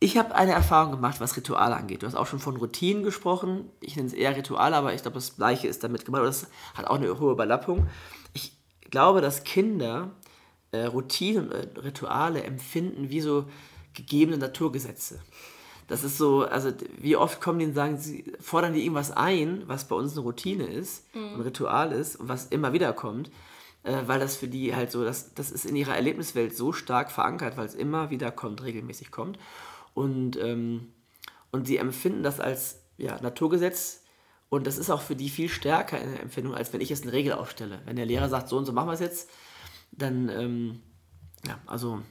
ich habe eine Erfahrung gemacht, was Rituale angeht. Du hast auch schon von Routinen gesprochen. Ich nenne es eher Rituale, aber ich glaube, das Gleiche ist damit gemeint. Das hat auch eine hohe Überlappung. Ich glaube, dass Kinder äh, Routinen, äh, Rituale empfinden wie so gegebene Naturgesetze. Das ist so, also wie oft kommen die und sagen, sie fordern die irgendwas ein, was bei uns eine Routine ist, ein Ritual ist und was immer wieder kommt, äh, weil das für die halt so, das, das ist in ihrer Erlebniswelt so stark verankert, weil es immer wieder kommt, regelmäßig kommt. Und, ähm, und sie empfinden das als ja, Naturgesetz und das ist auch für die viel stärker in der Empfindung, als wenn ich jetzt eine Regel aufstelle. Wenn der Lehrer sagt, so und so machen wir es jetzt, dann, ähm, ja, also,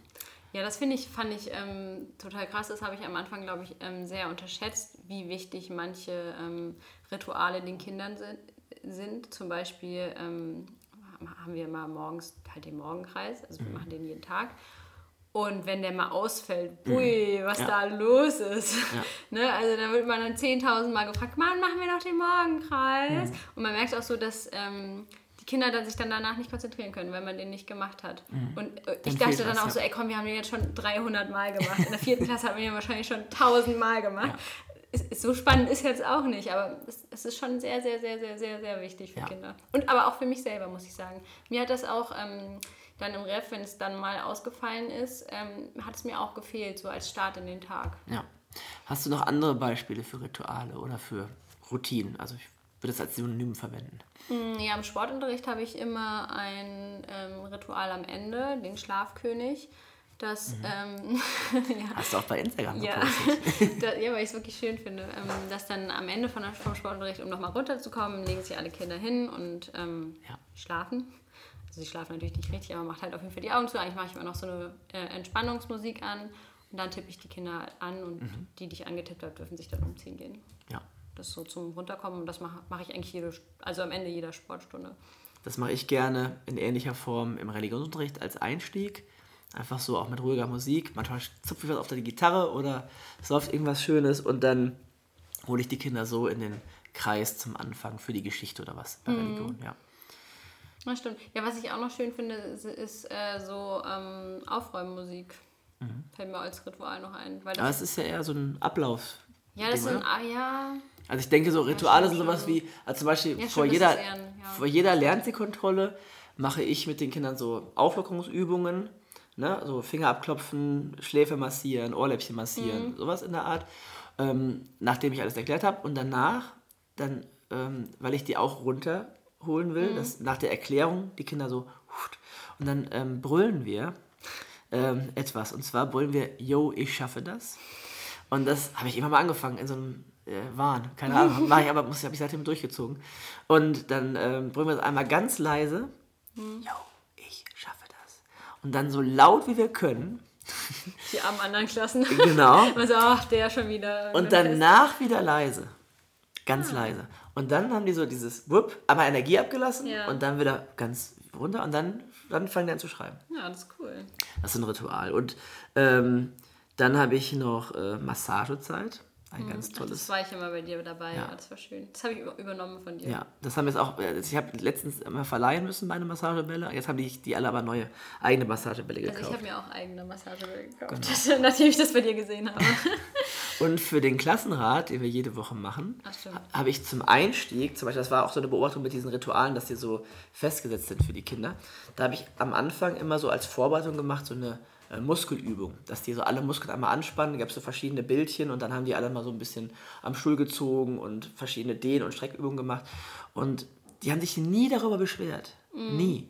Ja, das finde ich, fand ich ähm, total krass. Das habe ich am Anfang, glaube ich, ähm, sehr unterschätzt, wie wichtig manche ähm, Rituale den Kindern sind. sind. Zum Beispiel ähm, haben wir mal morgens halt den Morgenkreis, also wir machen den jeden Tag. Und wenn der mal ausfällt, bui, was Ja. da los ist. Ja. Ne? Also da wird man dann 10.000 Mal gefragt, Mann, machen wir noch den Morgenkreis. Und man merkt auch so, dass ähm, die Kinder dann sich dann danach nicht konzentrieren können, wenn man den nicht gemacht hat. Und äh, ich dachte dann auch ja. so, ey komm, wir haben den jetzt schon 300 Mal gemacht. In der vierten Klasse haben wir den wahrscheinlich schon 1000 Mal gemacht. Ist, ist so spannend ist jetzt auch nicht, aber es, es ist schon sehr, sehr, sehr, sehr, sehr, sehr wichtig für Ja. Kinder. Und aber auch für mich selber, muss ich sagen. Mir hat das auch ähm, dann im Ref, wenn es dann mal ausgefallen ist, ähm, hat es mir auch gefehlt, so als Start in den Tag. Ja. Hast du noch andere Beispiele für Rituale oder für Routinen? Also ich würde es als Synonym verwenden. Mm, Ja, im Sportunterricht habe ich immer ein ähm, Ritual am Ende, den Schlafkönig. Das, ähm, ja, Hast du auch bei Instagram ja, gepostet? ja, weil ich es wirklich schön finde, ähm, dass dann am Ende von der, vom Sportunterricht, um nochmal runterzukommen, legen sich alle Kinder hin und ähm, Ja. schlafen. Also sie schlafen natürlich nicht richtig, aber macht halt auf jeden Fall die Augen zu. Eigentlich mache ich immer noch so eine äh, Entspannungsmusik an und dann tippe ich die Kinder an und die, die ich angetippt habe, dürfen sich dann umziehen gehen. Ja. Das ist so zum Runterkommen und das mache mache ich eigentlich jede, also am Ende jeder Sportstunde. Das mache ich gerne in ähnlicher Form im Religionsunterricht als Einstieg. Einfach so auch mit ruhiger Musik. Manchmal zupfe ich was auf der Gitarre oder es läuft irgendwas Schönes und dann hole ich die Kinder so in den Kreis zum Anfang für die Geschichte oder was bei Religion. Ja. Das stimmt. Ja, was ich auch noch schön finde, ist, ist äh, so ähm, Aufräummusik. Fällt mir als Ritual noch ein. Weil Aber das, es ist ja eher so ein Ablauf. ja, das sind, oder? ah, ja, Also ich denke so, Rituale sind sowas wie, also zum Beispiel Ja, vor, jeder, ein- ja. vor jeder Lernzielkontrolle mache ich mit den Kindern so Auflockerungsübungen, ne? so Finger abklopfen, Schläfe massieren, Ohrläppchen massieren, Mhm. sowas in der Art, ähm, nachdem ich alles erklärt habe. Und danach, dann, ähm, weil ich die auch runterholen will, Mhm. dass nach der Erklärung die Kinder so, und dann ähm, brüllen wir ähm, etwas. Und zwar brüllen wir, yo, ich schaffe das. Und das habe ich immer mal angefangen in so einem äh, Wahn. Keine Ahnung, mache ich aber, muss habe ich seitdem durchgezogen. Und dann ähm, brüllen wir das einmal ganz leise, yo, ich schaffe das. Und dann so laut wie wir können, die armen anderen Klassen. genau. Also, ach, der schon wieder. Und danach wieder leise. Ganz leise. Und dann haben die so dieses Wupp, aber Energie abgelassen Ja. und dann wieder ganz runter und dann, dann fangen die an zu schreiben. Ja, das ist cool. Das ist ein Ritual. Und ähm, dann habe ich noch äh, Massagezeit. Ein ganz Ach, tolles. das war ich immer bei dir dabei. Ja. Ja, das war schön. Das habe ich über- übernommen von dir. Ja, das haben jetzt auch, äh, ich habe letztens immer verleihen müssen, meine Massagebälle. Jetzt haben die, die alle aber neue eigene Massagebälle Also ich gekauft. habe mir auch eigene Massagebälle gekauft, nachdem ich das bei dir gesehen habe. Und für den Klassenrat, den wir jede Woche machen, habe ich zum Einstieg, zum Beispiel, das war auch so eine Beobachtung mit diesen Ritualen, dass die so festgesetzt sind für die Kinder. Da habe ich am Anfang immer so als Vorbereitung gemacht, so eine äh, Muskelübung, dass die so alle Muskeln einmal anspannen. Da gab es so verschiedene Bildchen und dann haben die alle mal so ein bisschen am Stuhl gezogen und verschiedene Dehn- und Streckübungen gemacht. Und die haben sich nie darüber beschwert. Mhm. Nie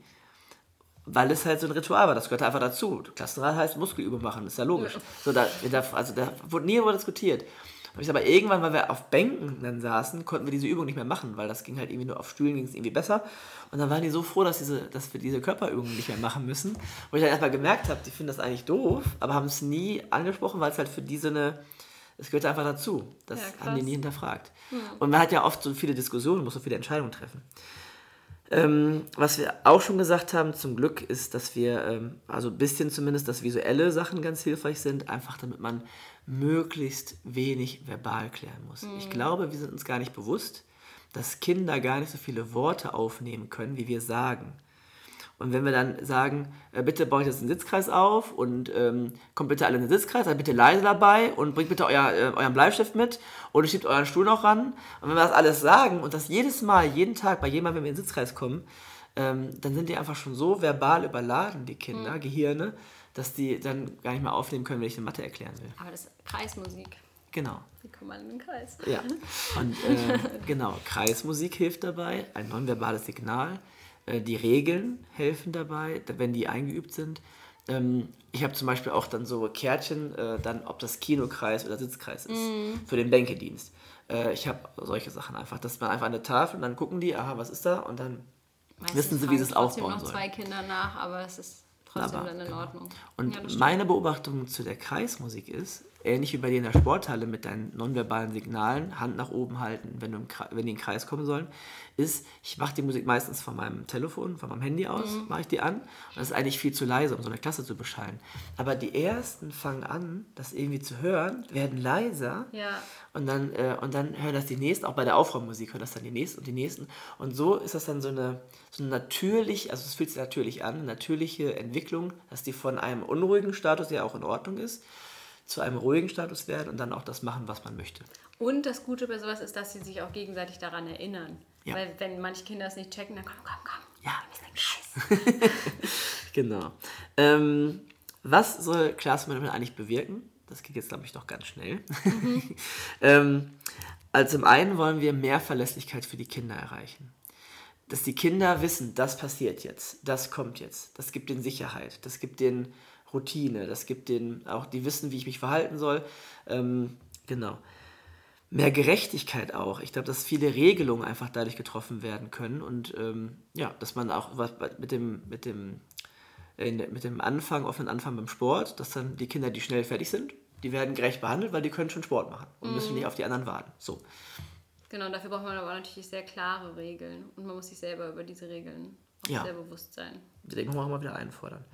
weil es halt so ein Ritual war. Das gehört einfach dazu. Klassenrat heißt Muskelübung machen, ist ja logisch. Ja. So, da, da, also da wurde nie darüber diskutiert. Aber irgendwann, weil wir auf Bänken dann saßen, konnten wir diese Übung nicht mehr machen, weil das ging halt irgendwie nur auf Stühlen ging es irgendwie besser. Und dann waren die so froh, dass, diese, dass wir diese Körperübungen nicht mehr machen müssen. Wo ich dann erstmal gemerkt habe, die finden das eigentlich doof, aber haben es nie angesprochen, weil es halt für die so eine, es gehört einfach dazu. Das ja, haben die nie hinterfragt. Ja. Und man hat ja oft so viele Diskussionen, muss so viele Entscheidungen treffen. Ähm, was wir auch schon gesagt haben, zum Glück, ist, dass wir, ähm, also ein bisschen zumindest, dass visuelle Sachen ganz hilfreich sind, einfach damit man möglichst wenig verbal klären muss. Mhm. Ich glaube, wir sind uns gar nicht bewusst, dass Kinder gar nicht so viele Worte aufnehmen können, wie wir sagen. Und wenn wir dann sagen, äh, bitte baut jetzt einen Sitzkreis auf und ähm, kommt bitte alle in den Sitzkreis, seid bitte leise dabei und bringt bitte euer, äh, euren Bleistift mit und schiebt euren Stuhl noch ran. Und wenn wir das alles sagen und das jedes Mal, jeden Tag, bei jedem Mal, wenn wir in den Sitzkreis kommen, ähm, dann sind die einfach schon so verbal überladen, die Kinder, mhm. Gehirne, dass die dann gar nicht mehr aufnehmen können, wenn ich eine Mathe erklären will. Aber das ist Kreismusik. Genau. Die kommen alle in den Kreis. Ja. Und äh, genau, Kreismusik hilft dabei, ein nonverbales Signal. Äh, die Regeln helfen dabei, wenn die eingeübt sind. Ähm, ich habe zum Beispiel auch dann so Kärtchen, äh, dann ob das Kinokreis oder Sitzkreis ist, mm. für den Bänkedienst. Äh, ich habe solche Sachen einfach, dass man einfach an der Tafel und dann gucken die, aha, was ist da? Und dann Meistens wissen sie, wie sie es aufbauen sollen. noch zwei Kinder nach, aber es ist trotzdem aber, dann in genau. Ordnung. Und ja, meine Beobachtung zu der Kreismusik ist, ähnlich wie bei dir in der Sporthalle mit deinen nonverbalen Signalen, Hand nach oben halten, wenn, du im wenn die in den Kreis kommen sollen, ist, ich mache die Musik meistens von meinem Telefon, von meinem Handy aus, mhm. mache ich die an. Und das ist eigentlich viel zu leise, um so eine Klasse zu beschallen. Aber die ersten fangen an, das irgendwie zu hören, werden leiser. Ja. Und dann, äh, und dann hören das die nächsten, auch bei der Aufräummusik hören das dann die nächsten und die nächsten. Und so ist das dann so eine, so eine natürlich, also es fühlt sich natürlich an, eine natürliche Entwicklung, dass die von einem unruhigen Status, der auch in Ordnung ist, zu einem ruhigen Status werden und dann auch das machen, was man möchte. Und das Gute bei sowas ist, dass sie sich auch gegenseitig daran erinnern. Ja. Weil wenn manche Kinder es nicht checken, dann komm, komm, komm. Ja. Scheiß. genau. Ähm, was soll Klassenmanagement eigentlich bewirken? Das geht jetzt, glaube ich, noch ganz schnell. Mhm. ähm, also zum einen wollen wir mehr Verlässlichkeit für die Kinder erreichen. Dass die Kinder wissen, das passiert jetzt, das kommt jetzt. Das gibt ihnen Sicherheit, das gibt ihnen Routine, das gibt denen auch, die wissen, wie ich mich verhalten soll. Ähm, genau. Mehr Gerechtigkeit auch. Ich glaube, dass viele Regelungen einfach dadurch getroffen werden können und ähm, ja, dass man auch was mit dem, mit dem, äh, mit dem Anfang, offenen Anfang beim Sport, dass dann die Kinder, die schnell fertig sind, die werden gerecht behandelt, weil die können schon Sport machen und mhm. müssen nicht auf die anderen warten. So. Genau, dafür braucht man aber natürlich sehr klare Regeln und man muss sich selber über diese Regeln auch ja. sehr bewusst sein. Den muss man auch mal wieder einfordern.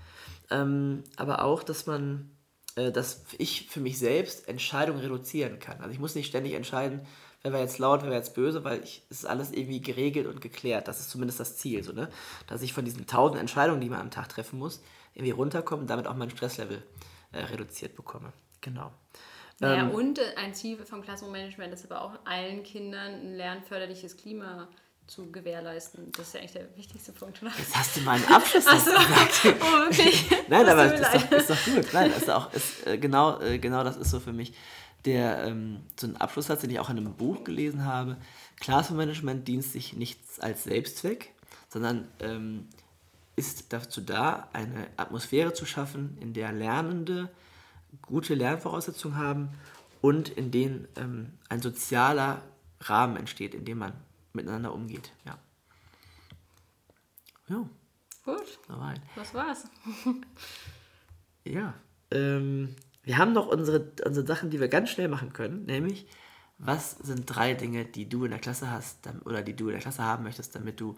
Ähm, aber auch, dass man, äh, dass ich für mich selbst Entscheidungen reduzieren kann. Also ich muss nicht ständig entscheiden, wer war jetzt laut, wer war jetzt böse, weil es ist alles irgendwie geregelt und geklärt. Das ist zumindest das Ziel, so, ne? Dass ich von diesen tausend Entscheidungen, die man am Tag treffen muss, irgendwie runterkomme und damit auch mein Stresslevel äh, reduziert bekomme. Genau. Ja, ähm, und ein Ziel vom Klassenmanagement ist aber auch allen Kindern ein lernförderliches Klima zu gewährleisten. Das ist ja eigentlich der wichtigste Punkt. Oder? Jetzt hast du mal einen Abschluss so. gesagt. Oh, wirklich? Nein, aber das ist doch, ist doch, gut. Nein, das ist auch, ist, äh, genau, äh, genau das ist so für mich der, ähm, so ein Abschlusssatz, den ich auch in einem Buch gelesen habe. Klassenmanagement dient sich nichts als Selbstzweck, sondern ähm, ist dazu da, eine Atmosphäre zu schaffen, in der Lernende gute Lernvoraussetzungen haben und in denen ähm, ein sozialer Rahmen entsteht, in dem man miteinander umgeht. Ja. Ja. Gut. Soweit. Das war's. ja. Ähm, wir haben noch unsere, unsere Sachen, die wir ganz schnell machen können, nämlich was sind drei Dinge, die du in der Klasse hast oder die du in der Klasse haben möchtest, damit du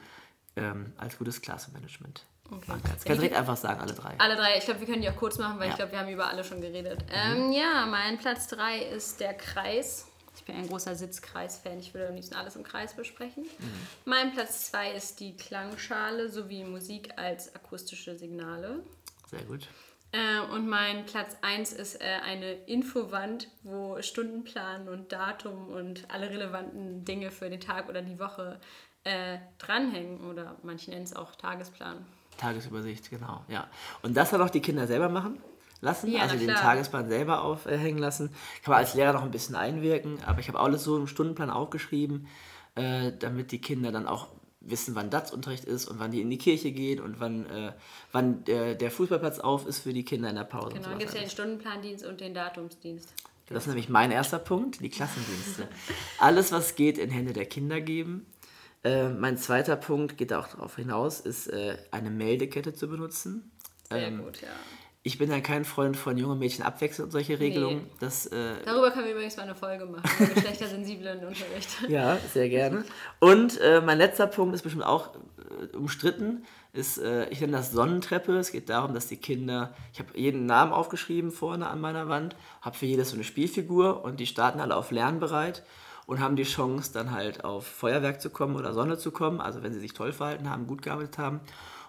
ähm, als gutes Klassenmanagement okay. machen kannst. Kannst direkt einfach sagen, alle drei. Alle drei. Ich glaube, wir können die auch kurz machen, weil ja. ich glaube, wir haben über alle schon geredet. Mhm. Ähm, ja, mein Platz drei ist der Kreis. Ich bin ein großer Sitzkreis-Fan. Ich würde am liebsten alles im Kreis besprechen. Mhm. Mein Platz 2 ist die Klangschale sowie Musik als akustische Signale. Sehr gut. Äh, und mein Platz 1 ist äh, eine Infowand, wo Stundenplan und Datum und alle relevanten Dinge für den Tag oder die Woche äh, dranhängen. Oder manche nennen es auch Tagesplan. Tagesübersicht, genau, ja. Und das dann auch die Kinder selber machen lassen, Ja, also den klar. Tagesplan selber aufhängen lassen. Kann man als Lehrer noch ein bisschen einwirken, aber ich habe alles so im Stundenplan aufgeschrieben, äh, damit die Kinder dann auch wissen, wann DATS-Unterricht ist und wann die in die Kirche gehen und wann, äh, wann der, der Fußballplatz auf ist für die Kinder in der Pause. Genau, dann gibt es ja den. Stundenplandienst und den Datumsdienst. Das ist nämlich mein erster Punkt, die Klassendienste. Alles, was geht, in Hände der Kinder geben. Äh, mein zweiter Punkt geht auch darauf hinaus, ist äh, eine Meldekette zu benutzen. Sehr Ähm, gut, ja. Ich bin ja kein Freund von jungen Mädchen abwechseln und solche Regelungen. Nee. Das, äh, Darüber können wir übrigens mal eine Folge machen, über geschlechtersensiblen Unterricht. ja, sehr gerne. Und äh, mein letzter Punkt ist bestimmt auch äh, umstritten. Ist, äh, ich nenne das Sonnentreppe. Es geht darum, dass die Kinder, ich habe jeden Namen aufgeschrieben vorne an meiner Wand, habe für jedes so eine Spielfigur und die starten alle auf Lernbereit und haben die Chance, dann halt auf Feuerwerk zu kommen oder Sonne zu kommen. Also wenn sie sich toll verhalten haben, gut gearbeitet haben.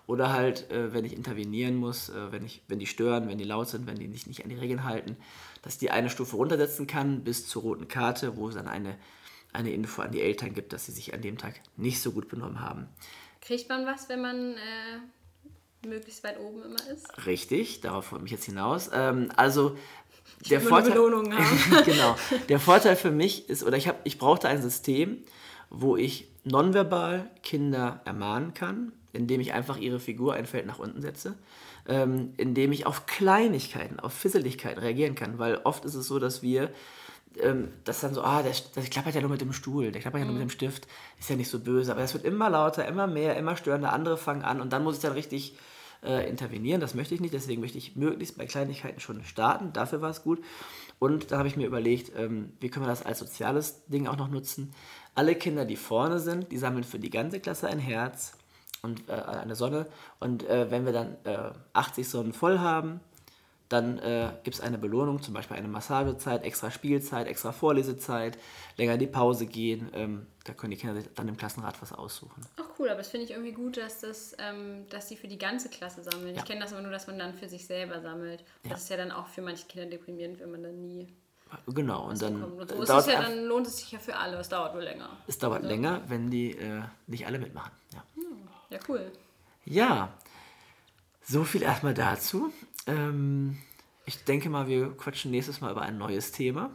Oder halt, äh, wenn ich intervenieren muss, äh, wenn, ich, wenn die stören, wenn die laut sind, wenn die sich nicht an die Regeln halten, dass die eine Stufe runtersetzen kann bis zur roten Karte, wo es dann eine, eine Info an die Eltern gibt, dass sie sich an dem Tag nicht so gut benommen haben. Kriegt man was, wenn man äh, möglichst weit oben immer ist? Richtig, darauf freue ich mich jetzt hinaus. Ähm, also der will nur Vorteil, genau. Der Vorteil für mich ist, oder ich, hab, ich brauchte ein System, wo ich nonverbal Kinder ermahnen kann, indem ich einfach ihre Figur ein Feld nach unten setze, ähm, indem ich auf Kleinigkeiten, auf Fisseligkeiten reagieren kann, weil oft ist es so, dass wir ähm, das dann so, ah, der, der klappert ja nur mit dem Stuhl, der klappert ja nur mit dem Stift, ist ja nicht so böse, aber es wird immer lauter, immer mehr, immer störender, andere fangen an und dann muss ich dann richtig äh, intervenieren, das möchte ich nicht, deswegen möchte ich möglichst bei Kleinigkeiten schon starten, dafür war es gut. Und dann habe ich mir überlegt, ähm, wie können wir das als soziales Ding auch noch nutzen. Alle Kinder, die vorne sind, die sammeln für die ganze Klasse ein Herz und äh, eine Sonne. Und äh, wenn wir dann äh, 80 Sonnen voll haben, dann äh, gibt es eine Belohnung, zum Beispiel eine Massagezeit, extra Spielzeit, extra Vorlesezeit, länger in die Pause gehen. Ähm, da können die Kinder sich dann im Klassenrat was aussuchen. Ach cool, aber das finde ich irgendwie gut, dass das, ähm, dass die für die ganze Klasse sammeln. Ja. Ich kenne das immer nur, dass man dann für sich selber sammelt. Das ist ja dann auch für manche Kinder deprimierend, wenn man dann nie Genau, und dann. Und so äh, ist dauert es ja, dann lohnt es sich ja für alle. Es dauert nur länger. es dauert länger, wenn die äh, nicht alle mitmachen. Ja. Ja, cool. Ja, so viel erstmal dazu. Ähm, ich denke mal, wir quatschen nächstes Mal über ein neues Thema.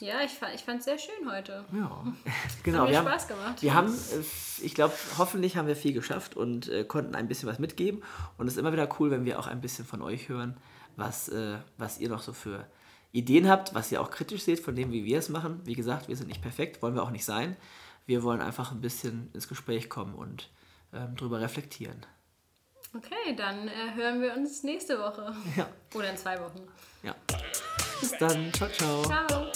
Ja, ich, fa- ich fand es sehr schön heute. Ja, genau. Hat mir wir haben, Spaß gemacht. Wir haben, äh, ich glaube, hoffentlich haben wir viel geschafft und äh, konnten ein bisschen was mitgeben. Und es ist immer wieder cool, wenn wir auch ein bisschen von euch hören, was, äh, was ihr noch so für Ideen habt, was ihr auch kritisch seht von dem, wie wir es machen. Wie gesagt, wir sind nicht perfekt, wollen wir auch nicht sein. Wir wollen einfach ein bisschen ins Gespräch kommen und ähm, drüber reflektieren. Okay, dann äh, hören wir uns nächste Woche. Ja, Oder in zwei Wochen. ja. Bis dann. Ciao, ciao. Ciao.